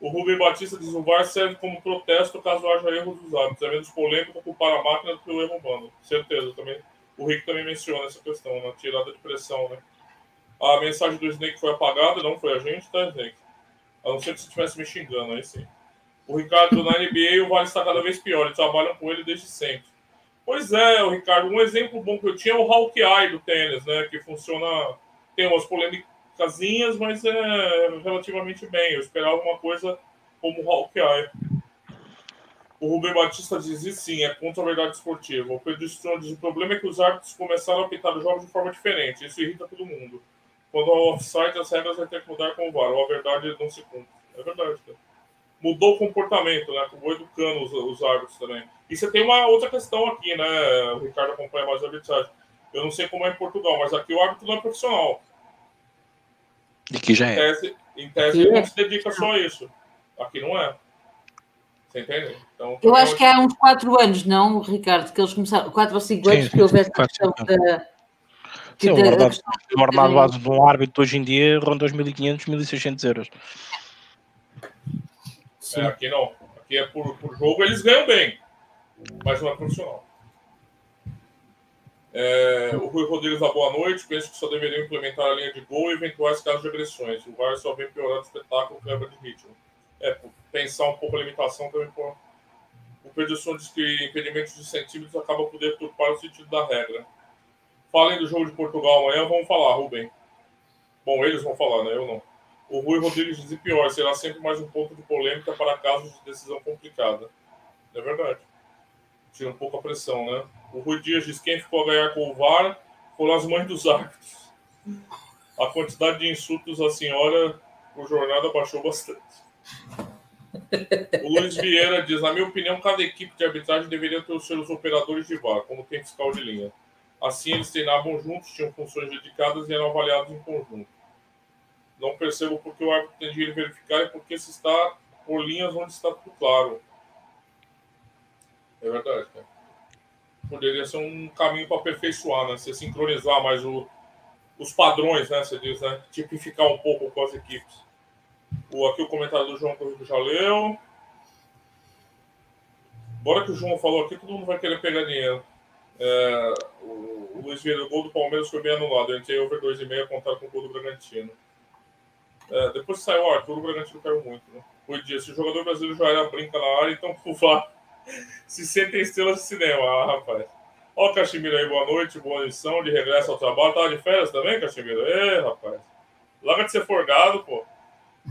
O Rubem Batista diz: o VAR serve como protesto caso haja erros dos árbitros. É menos polêmico culpar a máquina do que o erro humano. Certeza, também. O Rick também menciona essa questão, na né? tirada de pressão, né? A mensagem do Snake foi apagada, não foi a gente, tá, Snake? A não ser que você estivesse me xingando, aí sim. O Ricardo, na NBA, o VAR está cada vez pior. Eles trabalham com ele desde sempre. Pois é, o Ricardo. Um exemplo bom que eu tinha é o Hawkeye do tênis, né? Que funciona. Tem umas polêmicas casinhas, mas é relativamente bem. Eu esperava uma coisa como o Hawkeye. O Rubem Batista diz e sim, é contra a verdade esportiva. O Pedro Strong diz o problema é que os árbitros começaram a apitar os jogos de forma diferente. Isso irrita todo mundo. Quando o offside, as regras vão ter que mudar com o VAR. Ou a verdade não se cumpre. É verdade, cara. Mudou o comportamento, né? Vou educando os, os árbitros também. E você tem uma outra questão aqui, né? O Ricardo acompanha mais a arbitragem. Eu não sei como é em Portugal, mas aqui o árbitro não é profissional. E que já é. Em tese, em tese ele não se dedica só a isso. Aqui não é. Você entende? Então, eu acho que há uns 4 anos, não, Ricardo, que eles começaram, 4 ou 5 anos, que houve esta questão da. Sim, o ordenado, o ordenado base de um árbitro hoje em dia ronda 2.500, 1.600 euros. É, aqui não. Aqui é por, por jogo, eles ganham bem, mas não é profissional. É, o Rui Rodrigues da boa noite. Penso que só deveriam implementar a linha de gol e eventuais casos de agressões. O VAR só vem piorando o espetáculo quebra de ritmo. É, pensar um pouco a limitação também. Por... O Pedro diz que impedimentos de centímetros acaba por deturpar o sentido da regra. Falem do jogo de Portugal amanhã, vamos falar, Rubem. Bom, eles vão falar, né? Eu não. O Rui Rodrigues diz pior, será sempre mais um ponto de polêmica para casos de decisão complicada. É verdade. Tira um pouco a pressão, né? O Rui Dias diz quem ficou a ganhar com o VAR foram as mães dos árbitros. A quantidade de insultos à senhora por jornada baixou bastante. O Luiz Vieira diz: Na minha opinião, cada equipe de arbitragem deveria ter os seus operadores de VAR, como tem fiscal de linha. Assim, eles treinavam juntos, tinham funções dedicadas e eram avaliados em conjunto. Não percebo por que o árbitro tem de verificar e por que se está por linhas onde está tudo claro. É verdade, cara. Poderia ser um caminho para aperfeiçoar, né? Você sincronizar mais o, os padrões, né? Você diz, né? Tipificar um pouco com as equipes. O, aqui o comentário do João Corrido já leu. Bora que o João falou aqui, todo mundo vai querer pegar dinheiro. É, o, o Luiz Vieira, o gol do Palmeiras foi bem anulado. Eu entrei over 2,5 contar com o gol do Bragantino. É, depois que saiu o Arthur, o Bragantino caiu muito. Né? O dia, se o jogador brasileiro já era brinca na área, então o se sentem estrelas de cinema. Ah, rapaz. Ó, o Caximiro aí, boa noite, boa lição, de regresso ao trabalho. Tava de férias também, Caximiro? É, rapaz. Larga de ser folgado, pô.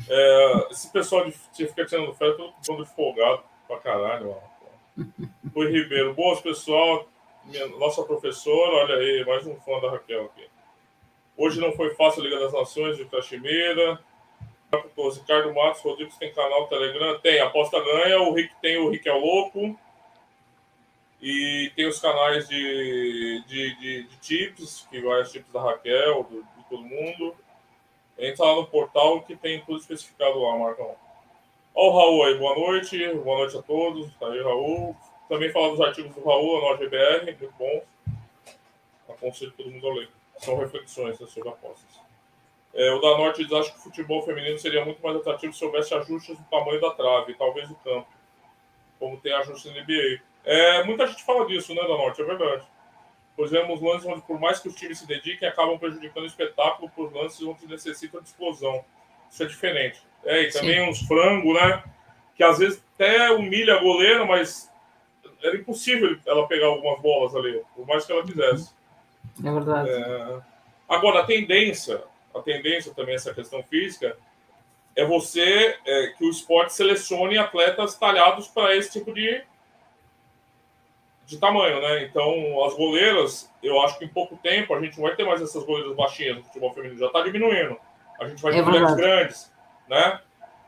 É, esse pessoal de, de ficar tirando férias, todo mundo folgado pra caralho, mano. Rui Ribeiro, boas pessoal. Minha, nossa professora, olha aí, mais um fã da Raquel aqui. Hoje não foi fácil a Liga das Nações de Caximira. Ricardo Matos Rodrigues tem canal Telegram? Tem, aposta ganha. O Rick tem o Rick é Louco. E tem os canais de, de, de, de tips, que os tips da Raquel, do, de todo mundo. Entra lá no portal que tem tudo especificado lá, Marcão. Olha o Raul aí, boa noite. Boa noite a todos. Tá aí, Raul. Também fala dos artigos do Raul no GBR, muito bom. Aconselho todo mundo a ler. São reflexões né, sobre apostas. É, o da Norte diz acho que o futebol feminino seria muito mais atrativo se houvesse ajustes no tamanho da trave, talvez do campo, como tem ajustes na NBA. É, muita gente fala disso, né, da Norte, é verdade. Pois vemos lances onde, por mais que os times se dediquem, acabam prejudicando o espetáculo por lances onde necessitam de explosão. Isso é diferente. É, e também Sim. uns frangos, né? Que às vezes até humilha a goleira, mas era impossível ela pegar algumas bolas ali, por mais que ela quisesse. É verdade. É... Agora, a tendência, a tendência também, essa questão física, é você é, que o esporte selecione atletas talhados para esse tipo de, de tamanho, né? Então, as goleiras, eu acho que em pouco tempo a gente não vai ter mais essas goleiras baixinhas no futebol feminino, já está diminuindo. A gente vai ter é mulheres grandes, né?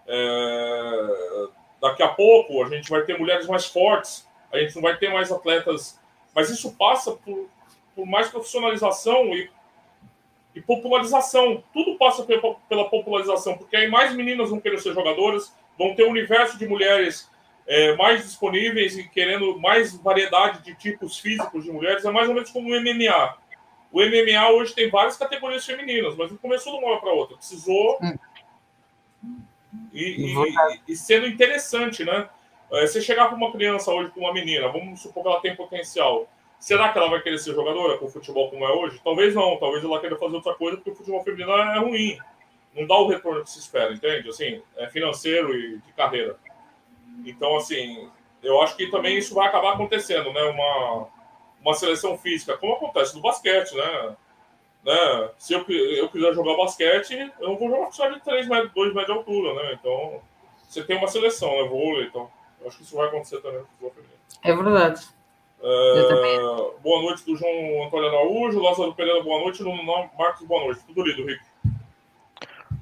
É... Daqui a pouco a gente vai ter mulheres mais fortes, a gente não vai ter mais atletas. Mas isso passa por, por mais profissionalização e, e popularização. Tudo passa pela, popularização, porque aí mais meninas vão querer ser jogadoras, vão ter um universo de mulheres é, mais disponíveis e querendo mais variedade de tipos físicos de mulheres. É mais ou menos como o MMA. O MMA hoje tem várias categorias femininas, mas não começou de uma hora para outra. Precisou. Hum. E, e, e, sendo interessante, né? É, você chegar para uma criança hoje, para uma menina, vamos supor que ela tem potencial. Será que ela vai querer ser jogadora com o futebol como é hoje? Talvez não. Talvez ela queira fazer outra coisa porque o futebol feminino é ruim. Não dá o retorno que se espera, entende? Assim, é financeiro e de carreira. Então, assim, eu acho que também isso vai acabar acontecendo, né? Uma, uma seleção física, como acontece no basquete, né? né? Se eu, eu quiser jogar basquete, eu não vou jogar só de 3 metros, 2 metros de altura, né? Então, você tem uma seleção, né? Vôlei, então. Eu acho que isso vai acontecer também no futebol feminino. É verdade. É, boa noite do João Antônio Araújo, Lázaro Pereira, boa noite, Nuno Marcos, boa noite. Tudo lido, Rico.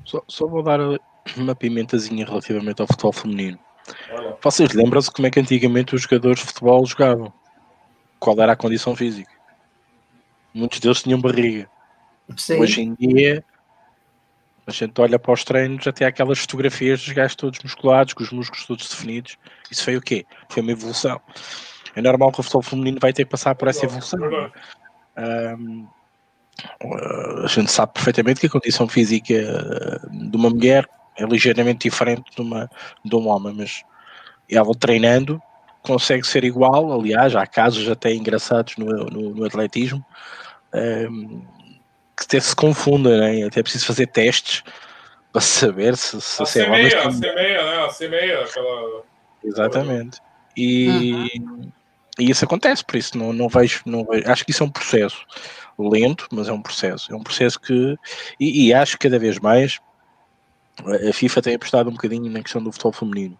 Só, só, vou dar uma pimentazinha relativamente ao futebol feminino. Olha. Vocês lembram-se como é que antigamente os jogadores de futebol jogavam? Qual era a condição física? Muitos deles tinham barriga. Sim. Hoje em dia, a gente olha para os treinos, até aquelas fotografias dos gajos todos musculados, com os músculos todos definidos. Isso foi o quê? Foi uma evolução é normal que o futebol feminino vai ter que passar por essa evolução. Um, a gente sabe perfeitamente que a condição física de uma mulher é ligeiramente diferente de, uma, de um homem, mas ela treinando consegue ser igual. Aliás, há casos até engraçados no, no, no atletismo um, que até se confundem, né? até é preciso fazer testes para saber se, se a é homem. A semeia, né? A semeia, aquela. Exatamente. E. Uhum e isso acontece, por isso não, não, vejo, não vejo. Acho que isso é um processo lento, mas é um processo. É um processo que. E, e acho que cada vez mais a FIFA tem apostado um bocadinho na questão do futebol feminino.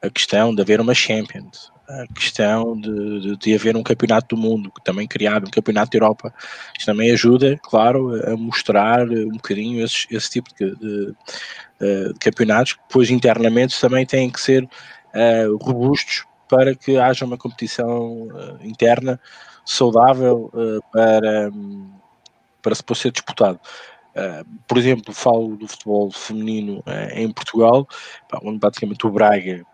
A questão de haver uma Champions, a questão de, de, de, haver um campeonato do mundo, também criado, um campeonato da Europa. Isto também ajuda, claro, a mostrar um bocadinho esse, esse tipo de, de, de campeonatos que depois internamente também têm que ser uh, robustos para que haja uma competição uh, interna saudável uh, para, um, para se poder ser disputado. Uh, por exemplo, falo do futebol feminino em Portugal, onde praticamente o Braga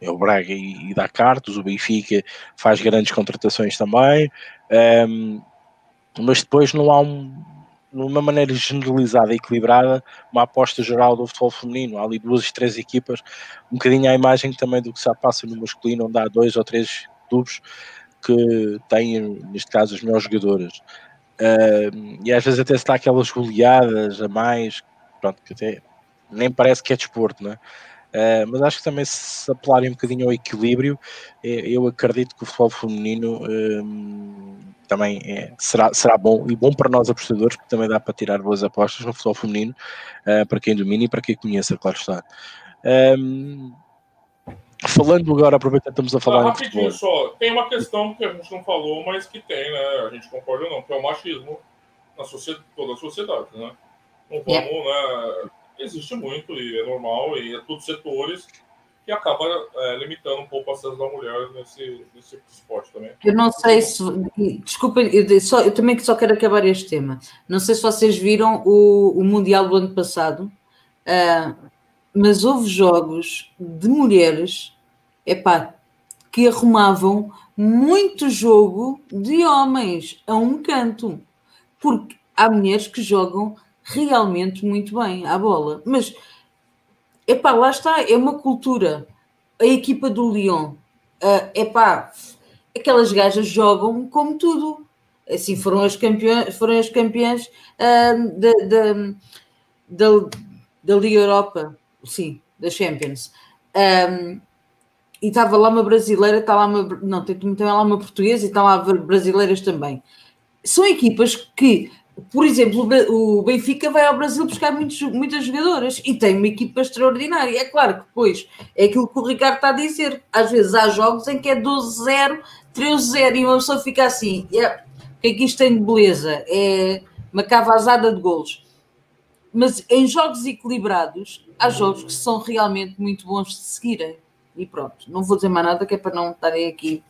é o Braga e, e dá cartas, o Benfica faz grandes contratações também, um, mas depois não há um, numa maneira generalizada e equilibrada, uma aposta geral do futebol feminino. Há ali duas, três equipas, um bocadinho à imagem também do que se passa no masculino, onde há dois ou três clubes que têm, neste caso, as melhores jogadoras. Uh, e às vezes até se dá aquelas goleadas a mais, pronto, que até nem parece que é desporto, não? Uh, mas acho que também se apelarem um bocadinho ao equilíbrio, eh, eu acredito que o futebol feminino também é, será, será bom e bom para nós apostadores, porque também dá para tirar boas apostas no futebol feminino, uh, para quem domina e para quem conheça, claro está. Um, falando agora, aproveitando que estamos a falar. Ah, rapidinho só, tem uma questão que a gente não falou, mas que tem, né? A gente concorda ou não, que é o machismo na sociedade, toda a sociedade, né? Não vamos, yeah. né? Existe muito e é normal, e é todos setores que acaba é, limitando um pouco o acesso da mulher nesse, nesse esporte também. Eu não sei se. Desculpa, eu, só, eu também só quero acabar este tema. Não sei se vocês viram o, o Mundial do ano passado, uh, mas houve jogos de mulheres epá, que arrumavam muito jogo de homens a um canto. Porque há mulheres que jogam realmente muito bem à bola. Mas Epá, lá está, é uma cultura. A equipa do Lyon, uh, epá, aquelas gajas jogam como tudo. Assim, foram as campeãs, foram as campeãs uh, da, da, da, da Liga Europa, sim, da Champions. Um, e estava lá uma brasileira, está lá uma, não, tem também lá uma portuguesa e estão lá brasileiras também. São equipas que por exemplo, o Benfica vai ao Brasil buscar muitos, muitas jogadoras e tem uma equipa extraordinária. É claro que depois é aquilo que o Ricardo está a dizer. Às vezes há jogos em que é 12-0, 13-0 e uma pessoa fica assim: yeah, o que é que isto tem de beleza? É uma cavazada de golos. Mas em jogos equilibrados, há jogos que são realmente muito bons de seguirem. E pronto, não vou dizer mais nada que é para não estarem aqui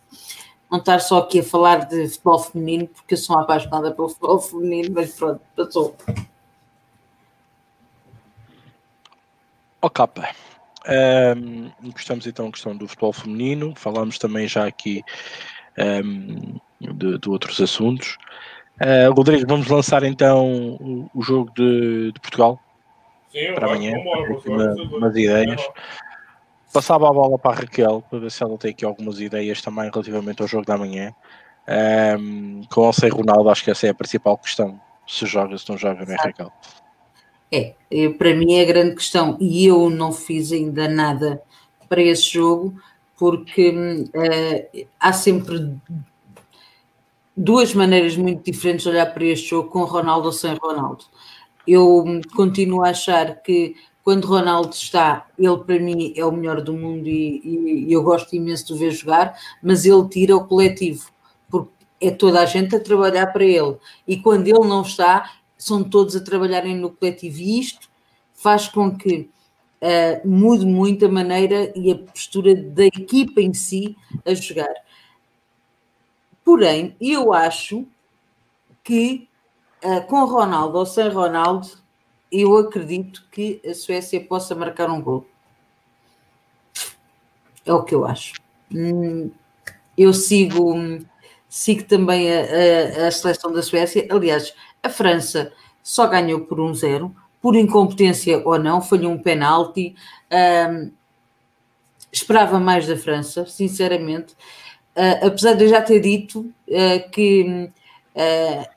não estar só aqui a falar de futebol feminino, porque eu sou apaixonada pelo futebol feminino, mas pronto, passou. Oh, capa. Um, gostamos então da questão do futebol feminino, falamos também já aqui um, de, de, outros assuntos. Uh, Rodrigo, vamos lançar então o, o jogo de, de, Portugal Sim, para amanhã. Vamos, vamos, umas ideias. Passava a bola para a Raquel para ver se ela tem aqui algumas ideias também relativamente ao jogo da manhã. Um, com o sem Ronaldo, acho que essa é a principal questão. Se joga, se não joga, não é Raquel? É, para mim é a grande questão. E eu não fiz ainda nada para esse jogo, porque uh, há sempre duas maneiras muito diferentes de olhar para este jogo, com Ronaldo ou sem Ronaldo. Eu continuo a achar que quando Ronaldo está, ele para mim é o melhor do mundo e, e, e, eu gosto imenso de ver jogar, mas ele tira o coletivo, porque é toda a gente a trabalhar para ele. E quando ele não está, são todos a trabalharem no coletivo. E isto faz com que uh, mude muito a maneira e a postura da equipa em si a jogar. Porém, eu acho que uh, com Ronaldo ou sem Ronaldo, eu acredito que a Suécia possa marcar um gol. É o que eu acho. Hum, eu sigo, sigo também a, a, a seleção da Suécia. Aliás, a França só ganhou por um zero, por incompetência ou não, falhou um penalti. Um, esperava mais da França, sinceramente. Uh, apesar de eu já ter dito uh, que uh,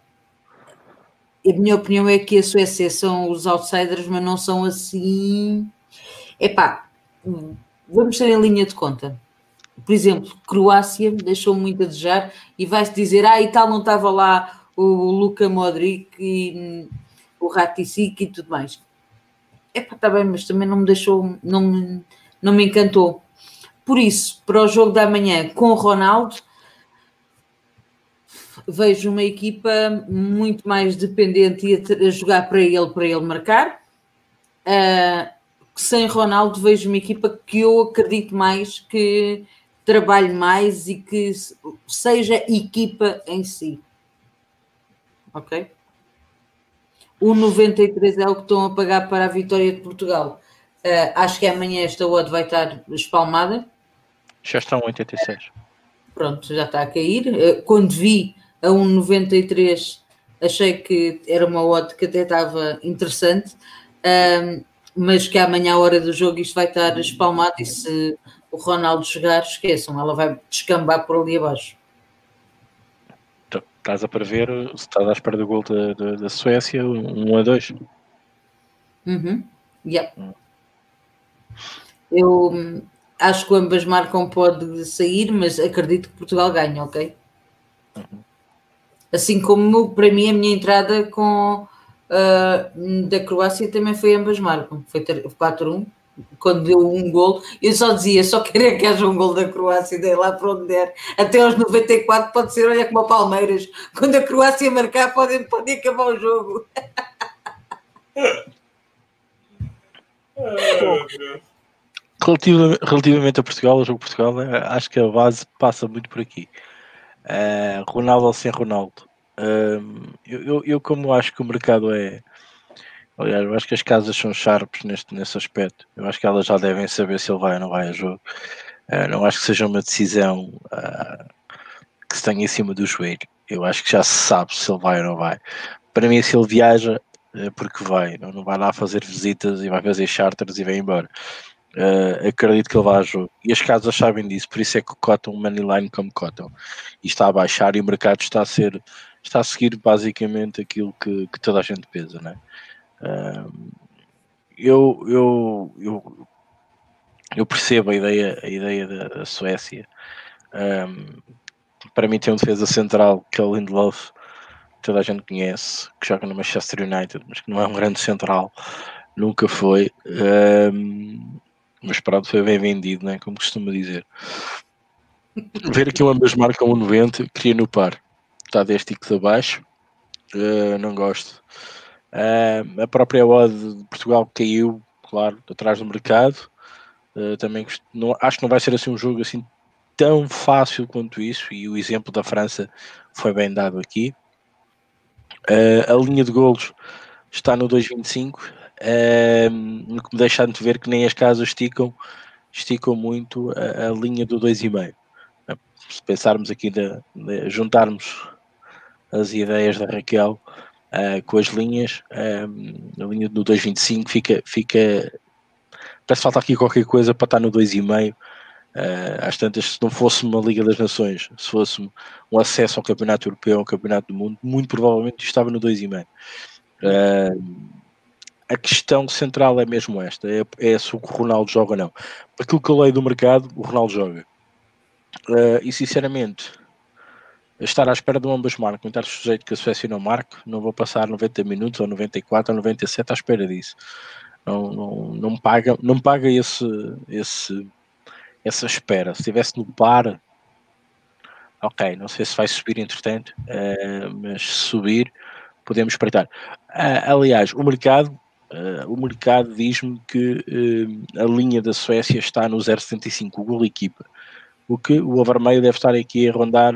a minha opinião é que a Suécia são os outsiders, mas não são assim. Epá, vamos ter em linha de conta. Por exemplo, Croácia deixou muito a desejar e vai-se dizer, ah, e tal, não estava lá o Luka Modric e o Ratic e tudo mais. Epá, está bem, mas também não me deixou, não me, não me encantou. Por isso, para o jogo da manhã com o Ronaldo, vejo uma equipa muito mais dependente e a, jogar para ele, para ele marcar. Uh, sem Ronaldo, vejo uma equipa que eu acredito mais, que trabalhe mais e que seja equipa em si. Ok? O 93 é o que estão a pagar para a vitória de Portugal. Uh, acho que amanhã esta odd vai estar espalmada. Já estão 86. Pronto, já está a cair. Uh, quando vi a 1,93 achei que era uma odd que até estava interessante, uh, mas que amanhã, à hora do jogo, isto vai estar espalmado e se o Ronaldo jogar, esqueçam, ela vai descambar por ali abaixo. Então, estás a prever, se estás à espera do gol da, da, da Suécia, 1 um a 2. Uhum. Yep. Hum. Eu hum, acho que ambas marcam pode sair, mas acredito que Portugal ganha, ok? Uhum. Assim como para mim a minha entrada com uh, da Croácia também foi ambas marcam, foi 4-1 quando deu um gol, eu só dizia, só queria que haja um gol da Croácia dei lá para onde der. Até aos 94 pode ser, olha como a Palmeiras, quando a Croácia marcar pode, pode acabar o jogo. Relativamente, a Portugal, o jogo Portugal, né, acho que a base passa muito por aqui. Uh, Ronaldo ou sem Ronaldo. Eu, eu, eu, como acho que o mercado é, Aliás, eu acho que as casas são sharps neste, nesse aspecto. Eu acho que elas já devem saber se ele vai ou não vai a jogo. Uh, não acho que seja uma decisão uh, que se tenha em cima do joelho. Eu acho que já se sabe se ele vai ou não vai. Para mim, se ele viaja, é porque vai. Não, não vai lá fazer visitas e vai fazer charters e vai embora. Uh, acredito que ele vá a jogo. E as casas sabem disso, por isso é que cotam o moneyline como cotam. E está a baixar e o mercado está a ser está a seguir basicamente aquilo que, que toda a gente pensa, não é? eu, eu, eu, eu, percebo a ideia, a ideia da, da Suécia. Um, para mim tem um defesa central que é o Lindelof, toda a gente conhece, que joga no Manchester United, mas que não é um grande central, nunca foi. Um, mas pronto, foi bem vendido, né? como costuma dizer. Ver aqui uma ambas marcam 1,90, queria no par. Está 10 ticos abaixo, uh, não gosto. Uh, a própria odd de Portugal caiu, claro, atrás do mercado. Uh, também não, acho que não vai ser assim um jogo assim tão fácil quanto isso, e o exemplo da França foi bem dado aqui. A linha de golos está no 2,25, uh, que me deixa de ver que nem as casas esticam, esticam muito a, a linha do 2,5. Se pensarmos aqui, de, de juntarmos as ideias da Raquel, uh, com as linhas, uh, a linha do 2.25 fica, fica parece falta aqui qualquer coisa para estar no 2,5 uh, às tantas, se não fosse uma Liga das Nações, se fosse um acesso ao Campeonato Europeu, ao Campeonato do Mundo, muito provavelmente estava no 2,5 uh, a questão central é mesmo esta, é, é, se o Ronaldo joga ou não. Aquilo que eu leio do mercado, o Ronaldo joga. Uh, e sinceramente, estar à espera de um ambas marcam, estar sujeito que a Suécia não marque, não vou passar 90 minutos ou 94 ou 97 à espera disso. Não, não, não paga, não paga esse, esse, essa espera. Se estivesse no par, ok, não sei se vai subir entretanto, uh, mas subir, podemos espreitar. Uh, aliás, o mercado, uh, o mercado diz-me que a linha da Suécia está no 0,75, o gol equipa. O que o overmeio deve estar aqui a rondar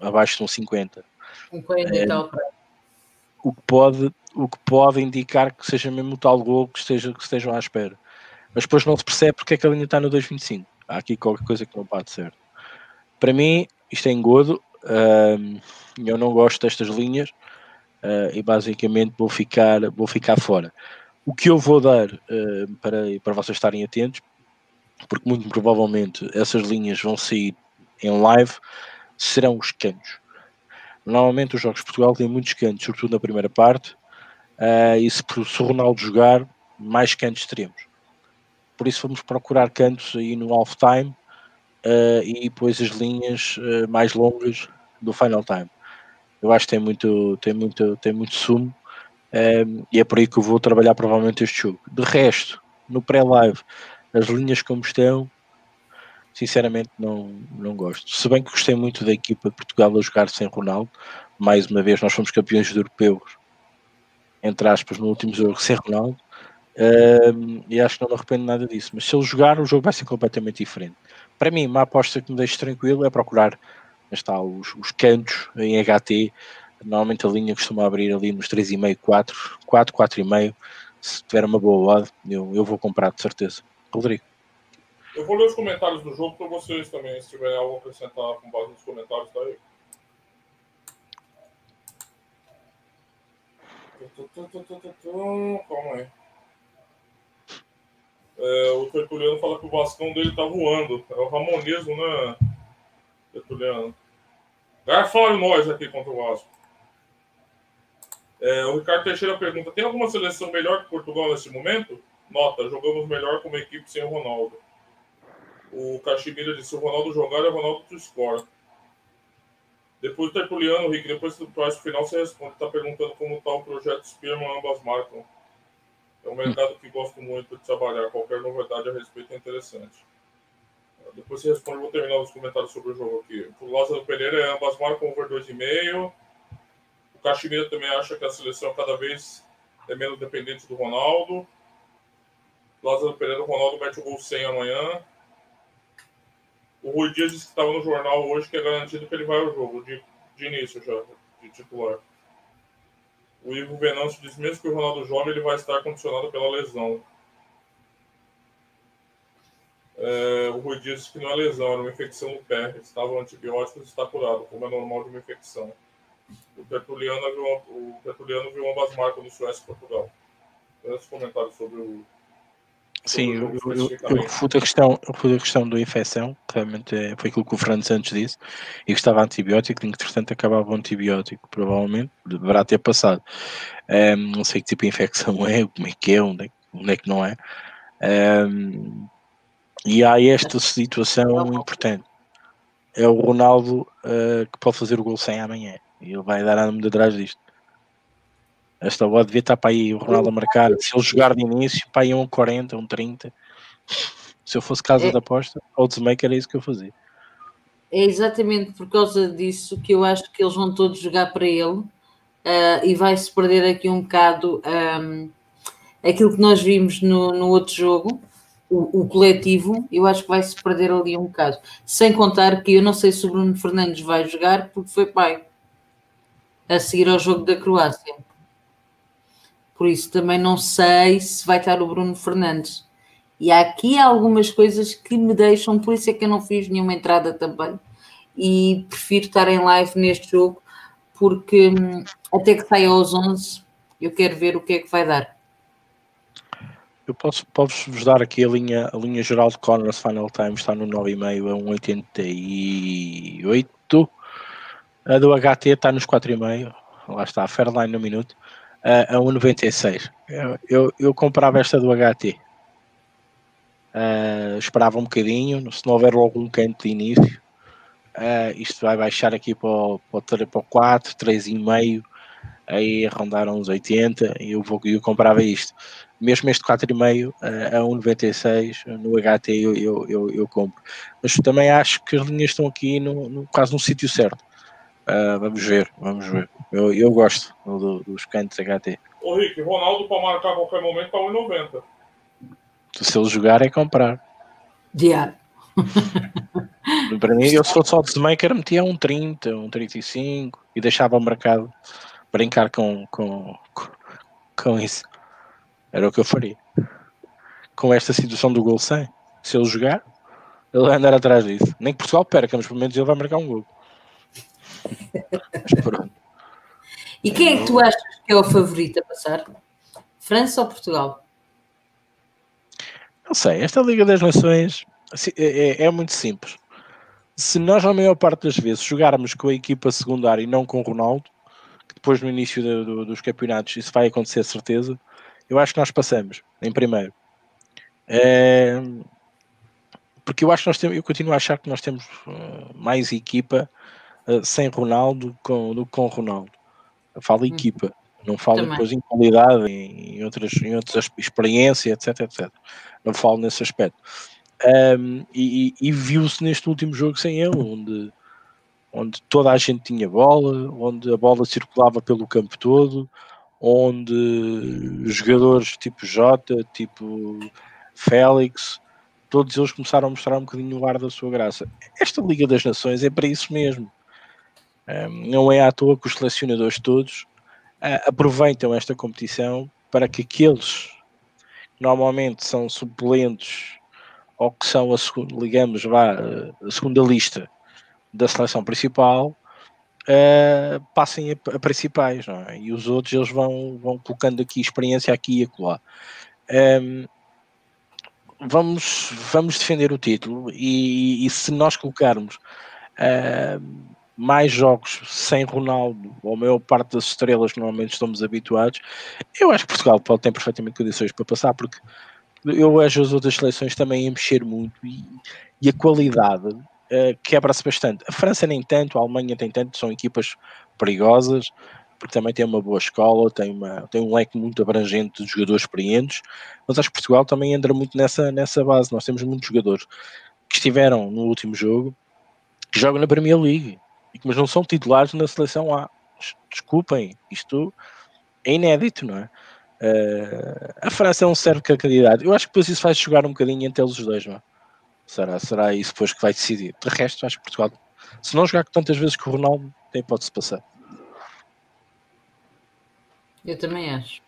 abaixo de um 50. Um 40 é, e tal. O que, pode, o que pode indicar que seja mesmo o tal gol que, esteja, que estejam à espera. Mas depois não se percebe porque é que a linha está no 2.25. Há aqui qualquer coisa que não pode ser. Para mim, isto é engodo. Uh, eu não gosto destas linhas uh, e basicamente vou ficar, vou ficar fora. O que eu vou dar uh, para, para vocês estarem atentos, porque muito provavelmente essas linhas vão sair em live, serão os cantos. Normalmente os jogos de Portugal têm muitos cantos, sobretudo na primeira parte, uh, e se, se o Ronaldo jogar, mais cantos teremos. Por isso vamos procurar cantos aí no half-time uh, e depois as linhas uh, mais longas do final time. Eu acho que tem muito, tem muito, tem muito sumo um, e é por aí que eu vou trabalhar provavelmente este jogo. De resto, no pré-live, as linhas como estão, sinceramente não, não gosto. Se bem que gostei muito da equipa de Portugal a jogar sem Ronaldo, mais uma vez nós fomos campeões europeus, entre aspas, no último jogo sem Ronaldo, um, e acho que não me arrependo nada disso. Mas se ele jogar, o jogo vai ser completamente diferente. Para mim, uma aposta que me deixe tranquilo é procurar está, os, os cantos em HT Normalmente a linha costuma abrir ali nos 3,5, 4, 4, 4,5. Se tiver uma boa odd, eu, eu vou comprar de certeza. Rodrigo. Eu vou ler os comentários do jogo para vocês também, se tiver algo a acrescentar com base nos comentários, tá aí. Calma aí. É, o Tertuliano fala que o Vascão dele tá voando. É o Ramonesmo, né, Tertuliano? Garfalho nós aqui contra o Vasco. É, o Ricardo Teixeira pergunta: tem alguma seleção melhor que Portugal nesse momento? Nota: jogamos melhor como equipe sem o Ronaldo. O Cachimira disse: o Ronaldo jogar é o Ronaldo do score. Depois o Tertuliano, Rick, depois do próximo final você responde. Está perguntando como está o projeto Spearman, ambas marcam. É um mercado que gosto muito de trabalhar. Qualquer novidade a respeito é interessante. Depois você responde, vou terminar os comentários sobre o jogo aqui. O Lázaro Pereira é ambas marcam over 2,5. O também acha que a seleção cada vez é menos dependente do Ronaldo. Lázaro Pereira, o Ronaldo mete o gol 100 amanhã. O Rui Dias disse que estava no jornal hoje que é garantido que ele vai ao jogo, de, de início já, de titular. O Ivo Venâncio diz mesmo que o Ronaldo joga, ele vai estar condicionado pela lesão. É, o Rui disse que não é lesão, era uma infecção no pé. Estava antibióticos e está curado, como é normal de uma infecção. O Tertuliano viu, o Tertuliano viu ambas marcas no Suécia e Portugal. Esse comentário sobre o Sim, eu, eu, eu, eu refuto a questão, refuto a questão da infecção, realmente é, foi aquilo que o Fernando Santos disse, e que estava antibiótico, que entretanto acabava o antibiótico, provavelmente, deverá ter passado. Um, não sei que tipo de infecção é, como é que é, onde é, onde é que não é. Um, e há esta situação importante. É o Ronaldo uh, que pode fazer o gol sem amanhã. E ele vai dar a de atrás disto. Esta bola devia estar para aí o Ronaldo a marcar. Se ele jogar de início, para aí um 40, um 30. Se eu fosse casa é. de aposta, Oddsmaker era isso que eu fazia. É exatamente por causa disso que eu acho que eles vão todos jogar para ele uh, e vai-se perder aqui um bocado um, aquilo que nós vimos no, no outro jogo, o, o, coletivo, eu acho que vai-se perder ali um bocado. Sem contar que eu não sei se o Bruno Fernandes vai jogar porque foi pai a seguir ao jogo da Croácia por isso também não sei se vai estar o Bruno Fernandes. E há aqui algumas coisas que me deixam, por isso é que eu não fiz nenhuma entrada também. E prefiro estar em live neste jogo, porque hum, até que saia aos 11, eu quero ver o que é que vai dar. Eu posso, posso vos dar aqui a linha, a linha geral de Corners Final Time, está no 9,5 a 1,88. A do HT está nos 4,5. Lá está, a Fairline no minuto a, a 1,96. Eu, eu, comprava esta do HT. Uh, esperava um bocadinho, se não houver logo um canto de início, uh, isto vai baixar aqui para o, para o 4, 3,5, aí arrondaram uns 80 e eu, vou, eu comprava isto. Mesmo este 4,5 uh, a 1,96 no HT eu, eu, eu, eu, compro. Mas também acho que as linhas estão aqui no, no quase no sítio certo. Uh, vamos ver, vamos ver. Eu, eu gosto do, dos cantos HT. Ô Rick, Ronaldo para marcar a qualquer momento tá 1,90. Se ele jogar é comprar. Diário. Para mim, eu se fosse só desmaker, metia um 30, um 35 e deixava o mercado brincar com, com, com isso. Era o que eu faria. Com esta situação do gol 100, se ele jogar, ele vai andar atrás disso. Nem que Portugal perca, mas pelo menos ele vai marcar um gol. Mas pronto. E quem é que tu achas que é o favorito a passar? França ou Portugal? Não sei, esta Liga das Nações é, é, é, muito simples. Se nós, na maior parte das vezes, jogarmos com a equipa secundária e não com o Ronaldo, que depois no início do, do, dos campeonatos isso vai acontecer certeza, eu acho que nós passamos em primeiro. É, porque eu acho que nós temos, eu continuo a achar que nós temos uh, mais equipa uh, sem Ronaldo com, do que com Ronaldo. Eu falo hum. equipa, não falo Também. depois em qualidade, em, outras, em outras experiências, etc, etc. Não falo nesse aspecto. Um, e, e viu-se neste último jogo sem ele, onde, onde toda a gente tinha bola, onde a bola circulava pelo campo todo, onde jogadores tipo Jota, tipo Félix, todos eles começaram a mostrar um bocadinho o ar da sua graça. Esta Liga das Nações é para isso mesmo. não é à toa que os selecionadores todos uh, aproveitam esta competição para que aqueles que normalmente são suplentes ou que são, a, digamos, vá, a segunda lista da seleção principal uh, passem a, a principais, é? e os outros eles vão, vão colocando aqui experiência aqui e acolá. Um, vamos, vamos defender o título e, e se nós colocarmos uh, mais jogos sem Ronaldo, ou a maior parte das estrelas que normalmente estamos habituados, eu acho que Portugal pode ter perfeitamente condições para passar, porque eu vejo as outras seleções também a mexer muito e, e a qualidade uh, quebra-se bastante. A França nem tanto, a Alemanha tem tanto, são equipas perigosas, porque também tem uma boa escola, tem, uma, tem um leque muito abrangente de jogadores experientes, mas acho que Portugal também entra muito nessa, nessa base. Nós temos muitos jogadores que estiveram no último jogo, que jogam na Premier League, mas não são titulares na seleção A. Desculpem, isto é inédito, não é? Uh, a França é um certo candidato. Eu acho que depois isso vai jogar um bocadinho entre eles dois, não é? Será, será isso depois que vai decidir. De resto, acho que Portugal, se não jogar tantas vezes que o Ronaldo, tem hipótese de passar. Eu também acho.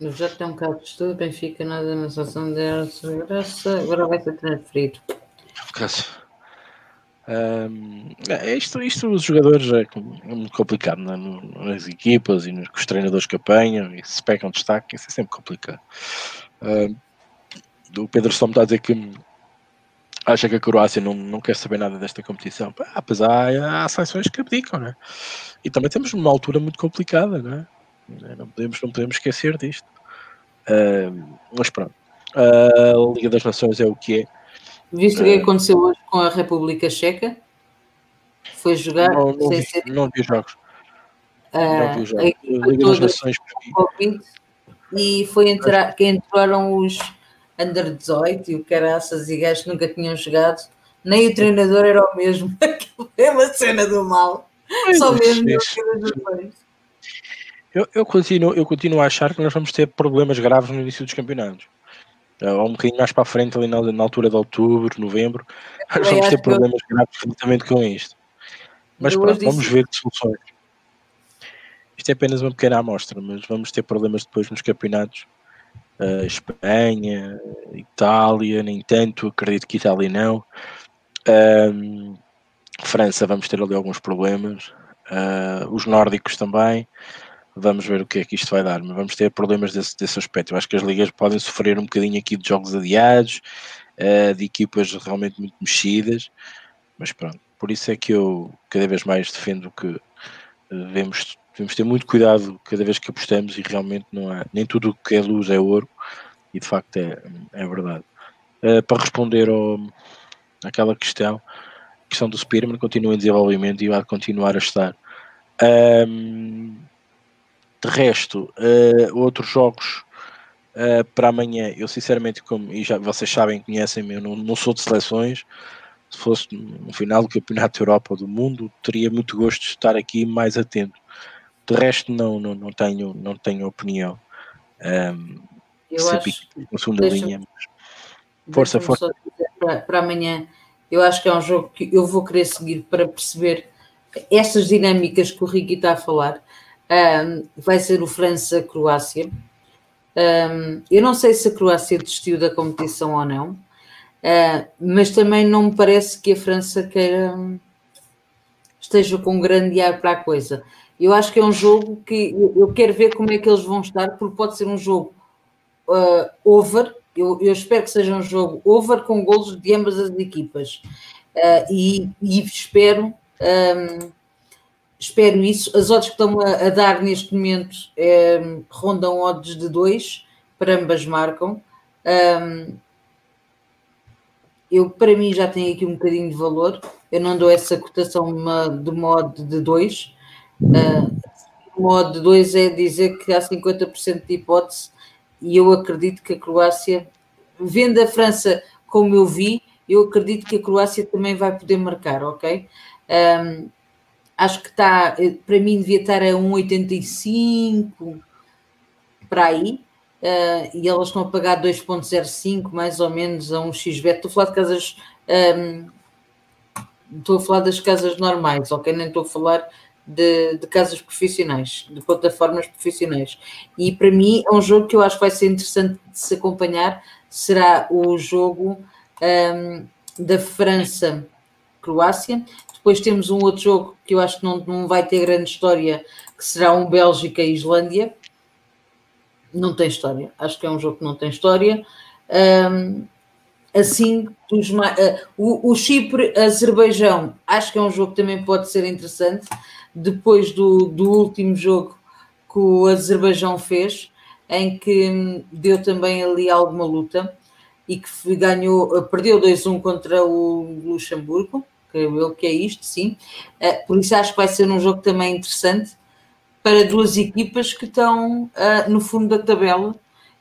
O já tem um bocado de estudo, Benfica nada na situação de graça, agora vai ser transferido. Um, é isto, isto os jogadores é, é muito complicado né? nas equipas e nos, os treinadores que apanham e se pegam destaque, isso é sempre complicado. Um, o Pedro só me está a dizer que acha que a Croácia não, não quer saber nada desta competição. Apesar, há, há seleções que abdicam, né? E também temos uma altura muito complicada, né? Não podemos, não podemos esquecer disto. Uh, mas pronto, a Liga das Nações é o que é. Viste o que aconteceu hoje com a República Checa? Foi jogar não, não, vi, ser... não vi jogos. Uh, não vi jogos. A Liga das Nações e foi entrar, que entraram os under 18 e o caraças e gajos nunca tinham jogado, nem o treinador era o mesmo. é uma cena do mal. Só mesmo eu, eu, continuo, eu continuo a achar que nós vamos ter problemas graves no início dos campeonatos. Ou um bocadinho mais para a frente, ali na, na altura de outubro, novembro, nós vamos ter problemas eu... graves juntamente com isto. Mas pronto, disse... vamos ver que soluções. Isto é apenas uma pequena amostra, mas vamos ter problemas depois nos campeonatos uh, Espanha, Itália, nem tanto, acredito que Itália não. Um, França, vamos ter ali alguns problemas. Uh, os nórdicos também. Vamos ver o que é que isto vai dar, mas vamos ter problemas desse, desse aspecto. Eu acho que as ligas podem sofrer um bocadinho aqui de jogos adiados, uh, de equipas realmente muito mexidas, mas pronto. Por isso é que eu cada vez mais defendo que devemos devemos ter muito cuidado cada vez que apostamos e realmente não há, nem tudo o que é luz é ouro, e de facto é, é verdade. Uh, para responder ao, àquela questão, a questão do Spearman continua em desenvolvimento e vai continuar a estar. Um, de resto, uh, outros jogos uh, para amanhã, eu sinceramente, como e já vocês sabem, conhecem-me, eu não, não sou de seleções. Se fosse no final do Campeonato da Europa ou do Mundo, teria muito gosto de estar aqui mais atento. De resto, não, não, não, tenho, não tenho opinião. Um, eu acho, na segunda linha. Força, força. Para, para amanhã, eu acho que é um jogo que eu vou querer seguir para perceber estas dinâmicas que o Ricky está a falar. Um, vai ser o França-Croácia. Um, eu não sei se a Croácia desistiu da competição ou não, uh, mas também não me parece que a França queira, esteja com um grande ar para a coisa. Eu acho que é um jogo que eu quero ver como é que eles vão estar, porque pode ser um jogo uh, over. Eu, eu, espero que seja um jogo over com golos de ambas as equipas. Uh, e, e, espero, um, espero isso. As odds que estão a, a dar neste momento rondam odds de 2 para ambas marcam. Um, eu, para mim, já tem aqui um bocadinho de valor. Eu não dou essa cotação de modo de 2 Uh, modo 2 é dizer que há 50% de hipótese e eu acredito que a Croácia, vendo a França como eu vi, eu acredito que a Croácia também vai poder marcar, ok? Um, acho que está, para mim devia estar a 1,85 para aí, uh, e elas estão a pagar 2,05 mais ou menos a um XBet. Estou a falar de casas um, estou a falar das casas normais, ok? Nem estou a falar de, de, casas profissionais, de plataformas profissionais. E para mim é um jogo que eu acho que vai ser interessante de se acompanhar. Será o jogo um, da França-Croácia. Depois temos um outro jogo que eu acho que não, não vai ter grande história, que será um Bélgica-Islândia. Não tem história. Acho que é um jogo que não tem história. Um, assim, dos, uh, o, o Chipre-Azerbaijão, acho que é um jogo que também pode ser interessante depois do, do último jogo que o Azerbaijão fez, em que deu também ali alguma luta e que ganhou, perdeu 2-1 contra o Luxemburgo, creio eu que é isto, sim. Eh, por isso acho que vai ser um jogo também interessante para duas equipas que estão eh, no fundo da tabela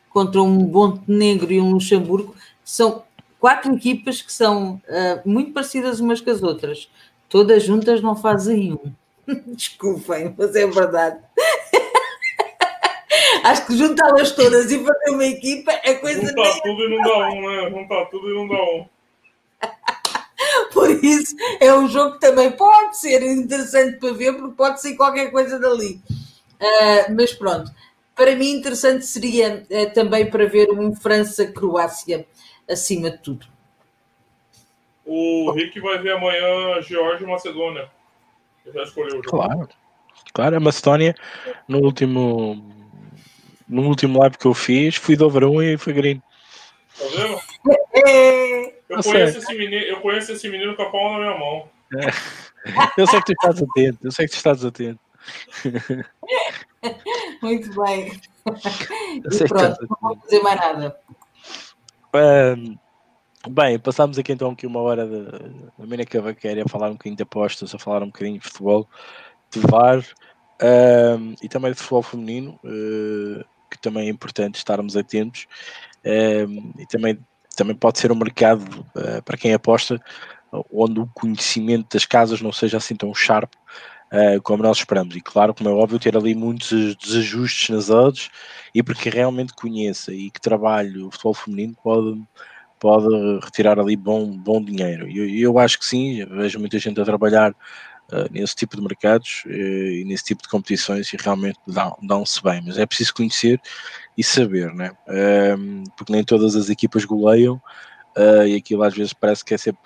contra um Montenegro e um Luxemburgo. São quatro equipas que são eh, muito parecidas umas com as outras. Todas juntas não fazem um. Desculpem, mas é verdade. Acho que juntá-las todas e fazer uma equipa é coisa. Juntar tudo e não dá um, né? Juntar tudo e não dá um. Por isso, é um jogo que também pode ser interessante para ver, porque pode ser qualquer coisa dali. Uh, mas pronto, para mim, interessante seria uh, também para ver um França-Croácia acima de tudo. O Rick vai ver amanhã Geórgia e Macedônia já escolheu o jogo. Claro, claro. A Macedónia, no último, no último live que eu fiz, fui do Verão e foi green. Tá vendo? É. Eu conheço, esse menino, eu conheço esse menino com a palma na minha mão. É. Eu sei que tu estás atento, eu sei que tu estás atento. Muito bem. E pronto, não vou fazer mais nada. Um, Bem, passámos aqui então aqui uma hora da Mina Cavaqueira a falar um bocadinho de apostas, a falar um bocadinho de futebol, de VAR um, e também de futebol feminino, uh, que também é importante estarmos atentos. Um, e também, também pode ser um mercado uh, para quem aposta, onde o conhecimento das casas não seja assim tão sharp uh, como nós esperamos. E claro, como é óbvio, ter ali muitos desajustes nas odds e porque realmente conheça e que trabalhe o futebol feminino pode pode retirar ali bom, bom dinheiro. E eu, eu, acho que sim, vejo muita gente a trabalhar uh, nesse tipo de mercados uh, e nesse tipo de competições e realmente dão-se bem, mas é preciso conhecer e saber, né? Uh, porque nem todas as equipas goleiam uh, e aquilo às vezes parece que é sempre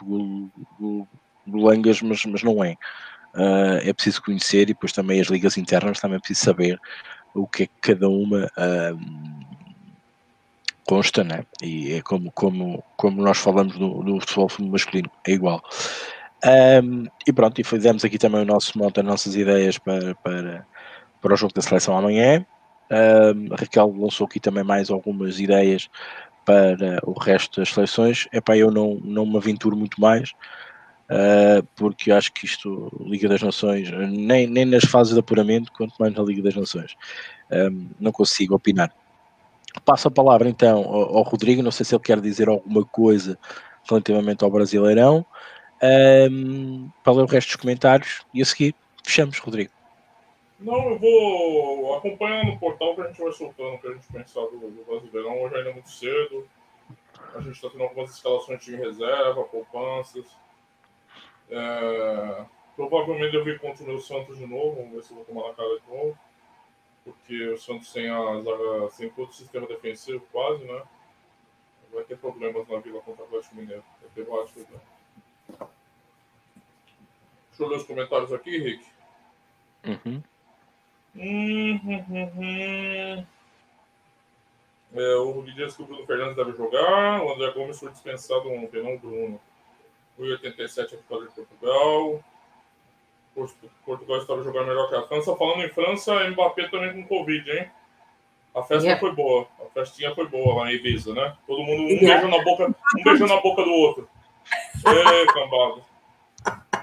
golangas, mas, mas não é. É preciso conhecer e depois também as ligas internas também é preciso saber o que é que cada uma consta, né? E é como, como, como nós falamos no, no futebol masculino, é igual. Um, e pronto, e fizemos aqui também o nosso monte, as nossas ideias para, para, para o jogo da seleção amanhã. Um, Raquel lançou aqui também mais algumas ideias para o resto das seleções. É para eu não, não me aventuro muito mais, uh, porque acho que isto, Liga das Nações, nem, nem nas fases de apuramento, quanto mais na Liga das Nações, um, não consigo opinar. Passo a palavra então ao, Rodrigo, não sei se ele quer dizer alguma coisa relativamente ao Brasileirão, um, para ler o resto dos comentários e a seguir fechamos, Rodrigo. Não, eu vou acompanhando no portal que a gente vai soltando o que a gente pensar do, do Brasileirão. Hoje ainda é muito cedo. A gente está tendo algumas escalações de reserva, poupanças. É, provavelmente eu vi contra o meu Santos de novo. Vamos ver se eu vou tomar na cara de novo porque o Santos sem a zaga, sem todo o sistema defensivo quase, né? Vai ter problemas na Vila contra o Atlético Mineiro. Vai ter vários problemas. Deixa eu ler os comentários aqui, Rick. Uhum. Hum, hum, hum, é, o Rui diz que o Bruno Fernandes deve jogar. O André Gomes foi dispensado ontem, não o Bruno. O 87 é causa de Portugal. Portugal estava jogando melhor que a França. Falando em França, Mbappé também com Covid, hein? A festa yeah. foi boa. A festinha foi boa lá em Ibiza, né? Todo mundo um yeah. beijando na boca, um beijando na boca do outro. Ê, cambado.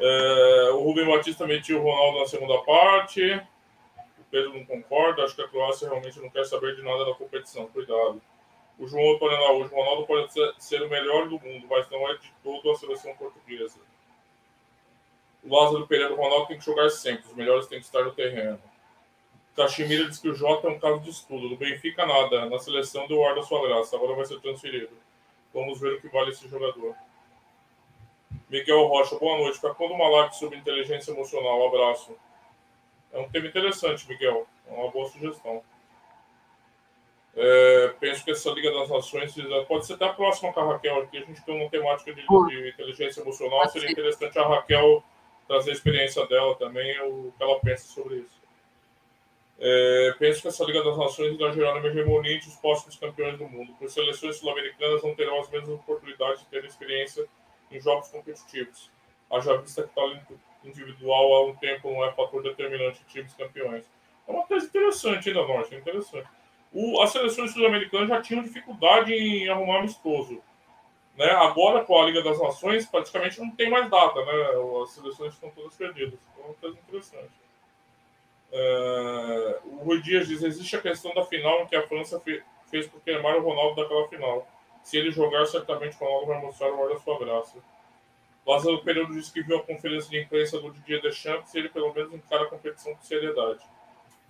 É, o Rubem Batista metiu o Ronaldo na segunda parte. O Pedro não concorda. Acho que a Croácia realmente não quer saber de nada da competição. Cuidado. O João o Ronaldo pode ser, ser o melhor do mundo, mas não é de todo a seleção portuguesa. O Lázaro Pereira do Ronaldo tem que jogar sempre, os melhores têm que estar no terreno. Cachimira diz que o Jota é um caso de estudo. Do Benfica, nada. Na seleção deu ar da sua graça. Agora vai ser transferido. Vamos ver o que vale esse jogador. Miguel Rocha, boa noite. Para quando uma live sobre inteligência emocional? Um abraço. É um tema interessante, Miguel. É uma boa sugestão. É, penso que essa Liga das Nações pode ser até a próxima com a Raquel aqui. A gente tem uma temática de, de inteligência emocional. Seria interessante a Raquel trazer a experiência dela também, o que ela pensa sobre isso. É, penso que essa Liga das Nações irá gerar uma hegemonia entre os próximos campeões do mundo, pois seleções sul-americanas não terão as mesmas oportunidades de ter experiência em jogos competitivos. Haja vista que talento individual há um tempo não é fator determinante de times campeões. É uma coisa interessante ainda, Norte, interessante. O, as seleções sul-americanas já tinham dificuldade em arrumar amistoso. Né? Agora, com a Liga das Nações, praticamente não tem mais data, né? As seleções estão todas perdidas. Então, é uma coisa interessante. É... O Rui Dias diz: existe a questão da final em que a França fe... fez queimar o Ronaldo daquela final. Se ele jogar, certamente o Ronaldo vai mostrar o ar da sua graça. Lázaro Pereira disse que viu a conferência de imprensa do Didier Deschamps e ele pelo menos encara a competição com seriedade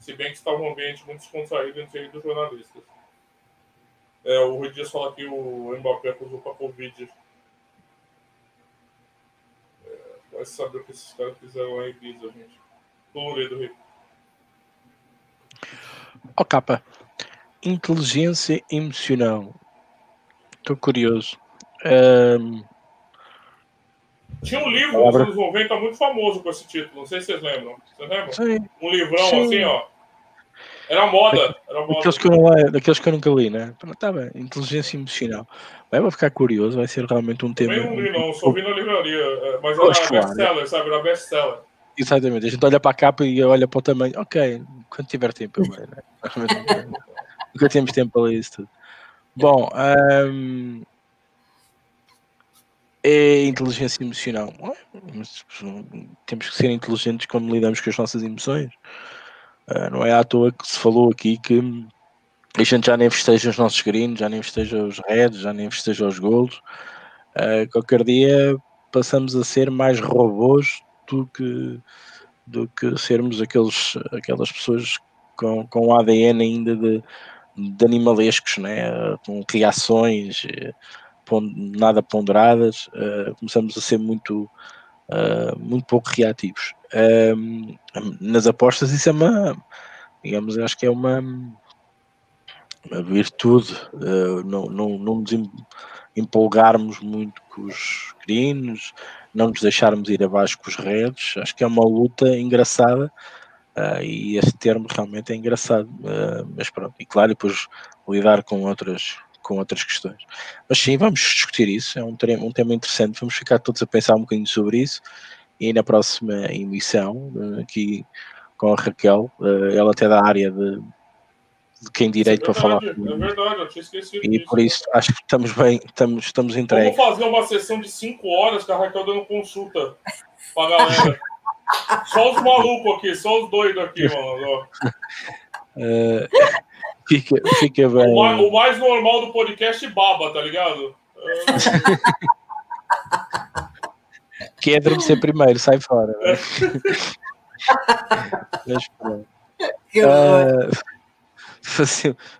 se bem que estava um ambiente muito descontraído entre os jornalistas. É, o Rui Dias fala que o Mbappé acusou com a Covid. É, vai saber o que esses caras fizeram lá em Ibiza, gente. Colorido, Rico. Ó, oh, capa. Inteligência emocional. Estou curioso. Um... Tinha um livro nos anos 90 muito famoso com esse título, não sei se vocês lembram. Vocês lembram? Sim. Um livrão Sim. assim, ó. Era moda. Era moda. Daqueles, que eu não, daqueles que eu nunca li, né? Tá bem. Inteligência emocional. Vai, vai ficar curioso, vai ser realmente um tema. Eu não li, não, só vi na livraria. É, mas era best-seller, sabe? Era best-seller. Exatamente, a gente olha para a capa e olha para o tamanho. Ok, quando tiver tempo eu leio, né? Nunca temos tempo para ler isso tudo. Bom, um, é inteligência emocional. Temos que ser inteligentes quando lidamos com as nossas emoções. Uh, não é à toa que se falou aqui que a gente já nem festeja os nossos greens, já nem festeja os reds, já nem festeja os gols. Uh, qualquer dia passamos a ser mais robôs do que, do que sermos aqueles, aquelas pessoas com, com ADN ainda de, de animalescos, né? com reações nada ponderadas, uh, começamos a ser muito, uh, muito pouco reativos. Um, nas apostas, isso é uma, digamos, acho que é uma, uma virtude, uh, não, não, não nos empolgarmos muito com os greens, não nos deixarmos ir abaixo com os redes, acho que é uma luta engraçada. Uh, e esse termo realmente é engraçado, uh, mas pronto, e claro, depois lidar com outras, com outras questões. Mas sim, vamos discutir isso, é um tema, um tema interessante, vamos ficar todos a pensar um bocadinho sobre isso e na próxima emissão, eh, aqui com a Raquel, eh, ela até da área de, de quem direito é verdade, para falar. É verdade, eu tinha esquecido. E disso. por isso acho que estamos bem, estamos, estamos entregues. Vamos fazer uma sessão de 5 horas com a Raquel dando consulta para a galera. só os malucos aqui, só os doidos aqui, mano. Uh, fica, fica bem. O mais, o mais, normal do podcast baba, tá ligado? que é adormecer primeiro, sai fora. Né? Mas pronto. Uh,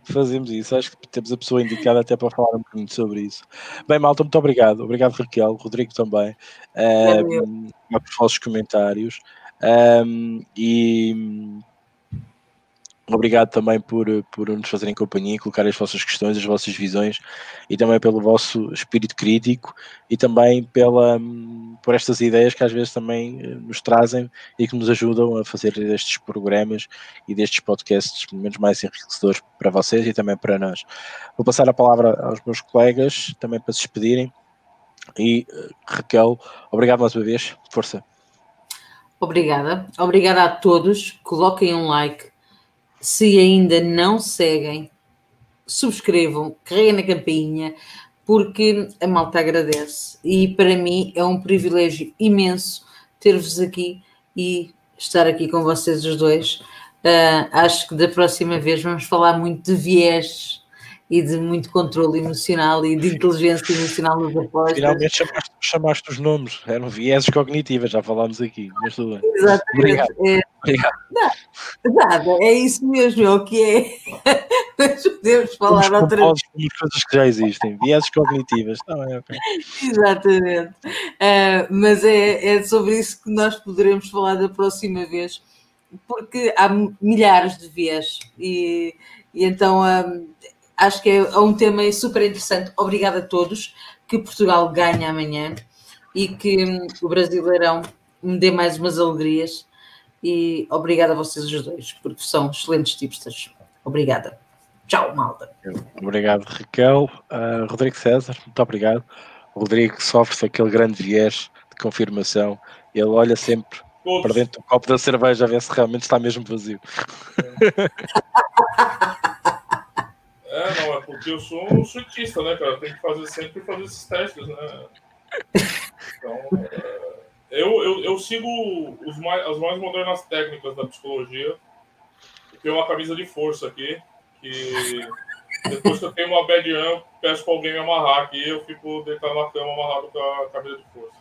fazemos isso. Acho que temos a pessoa indicada até para falar um bocadinho sobre isso. Bem, Malta, muito obrigado. Obrigado, Raquel. Rodrigo também. Um, por falsos comentários. Um, e Obrigado também por, por nos fazerem companhia, colocar as vossas questões, as vossas visões e também pelo vosso espírito crítico e também pela, por estas ideias que às vezes também eh, nos trazem e que nos ajudam a fazer estes programas e destes podcasts menos mais enriquecedores para vocês e também para nós. Vou passar a palavra aos meus colegas também para se despedirem e eh, Raquel, obrigado mais uma vez, força. Obrigada, obrigada a todos, coloquem um like se ainda não seguem, subscrevam, carreguem na campainha, porque a malta agradece. E para mim é um privilégio imenso ter-vos aqui e estar aqui com vocês os dois. Uh, acho que da próxima vez vamos falar muito de viés e de muito controle emocional e de inteligência emocional nos apostas. Finalmente chamaste, chamaste os nomes, eram vieses cognitivas, já falámos aqui. Mas tudo bem. Exatamente. Obrigado. É, Obrigado. Nada, é isso mesmo, é o que é. Mas podemos falar Vamos outra as coisas que já existem, vieses cognitivas. Bem, ok. Exatamente. Uh, mas é, é sobre isso que nós poderemos falar da próxima vez, porque há milhares de viés e, e então um, acho que é um tema super interessante. Obrigada a todos. Que Portugal ganhe amanhã e que hum, o Brasileirão me dê mais umas alegrias. E obrigada a vocês os dois, porque são excelentes tipsters. Obrigada. Tchau, malta. Obrigado, Raquel. Uh, Rodrigo César, muito obrigado. O Rodrigo sofre-se aquele grande viés de confirmação. Ele olha sempre Todos. para dentro do copo da cerveja a ver se realmente está mesmo vazio. É, não, é porque eu sou um chutista, né, cara? Tem que fazer sempre fazer esses testes, né? Então, é, eu, eu, eu sigo os mais, as mais modernas técnicas da psicologia. Tem uma camisa de força aqui, que depois que eu tenho uma bad run, peço para alguém me amarrar aqui eu fico deitado na cama amarrado com a camisa de força.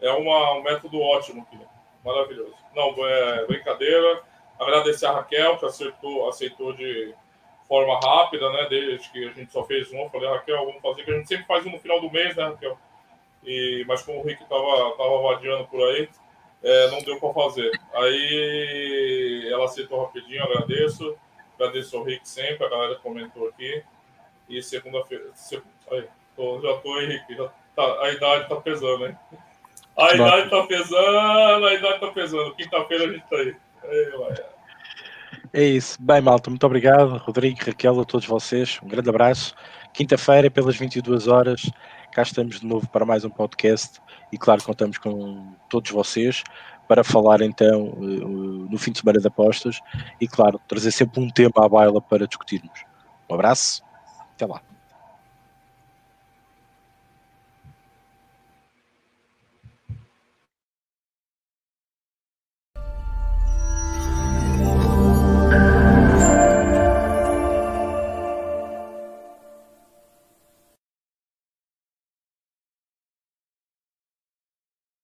É uma, um método ótimo aqui, maravilhoso. Não, é brincadeira. Agradecer a Raquel, que acertou, aceitou de forma rápida, né? Desde que a gente só fez um, falei, Raquel, vamos fazer, que a gente sempre faz um no final do mês, né, Raquel? E, mas como o Rick tava, tava vadiando por aí, é, não deu para fazer. Aí ela aceitou rapidinho, agradeço. Agradeço ao Rick sempre, a galera comentou aqui. E segunda-feira. Se, já tô aí, Rick. Já tá, a idade tá pesando, hein? A idade tá pesando, a idade tá pesando. Quinta-feira a gente tá aí. aí é isso. Bem, malta, muito obrigado. Rodrigo, Raquel, a todos vocês. Um grande abraço. Quinta-feira, pelas 22 horas, cá estamos de novo para mais um podcast. E claro, contamos com todos vocês para falar então eh, no fim de semana de apostas e, claro, trazer sempre um tema à baila para discutirmos. Um abraço, até lá.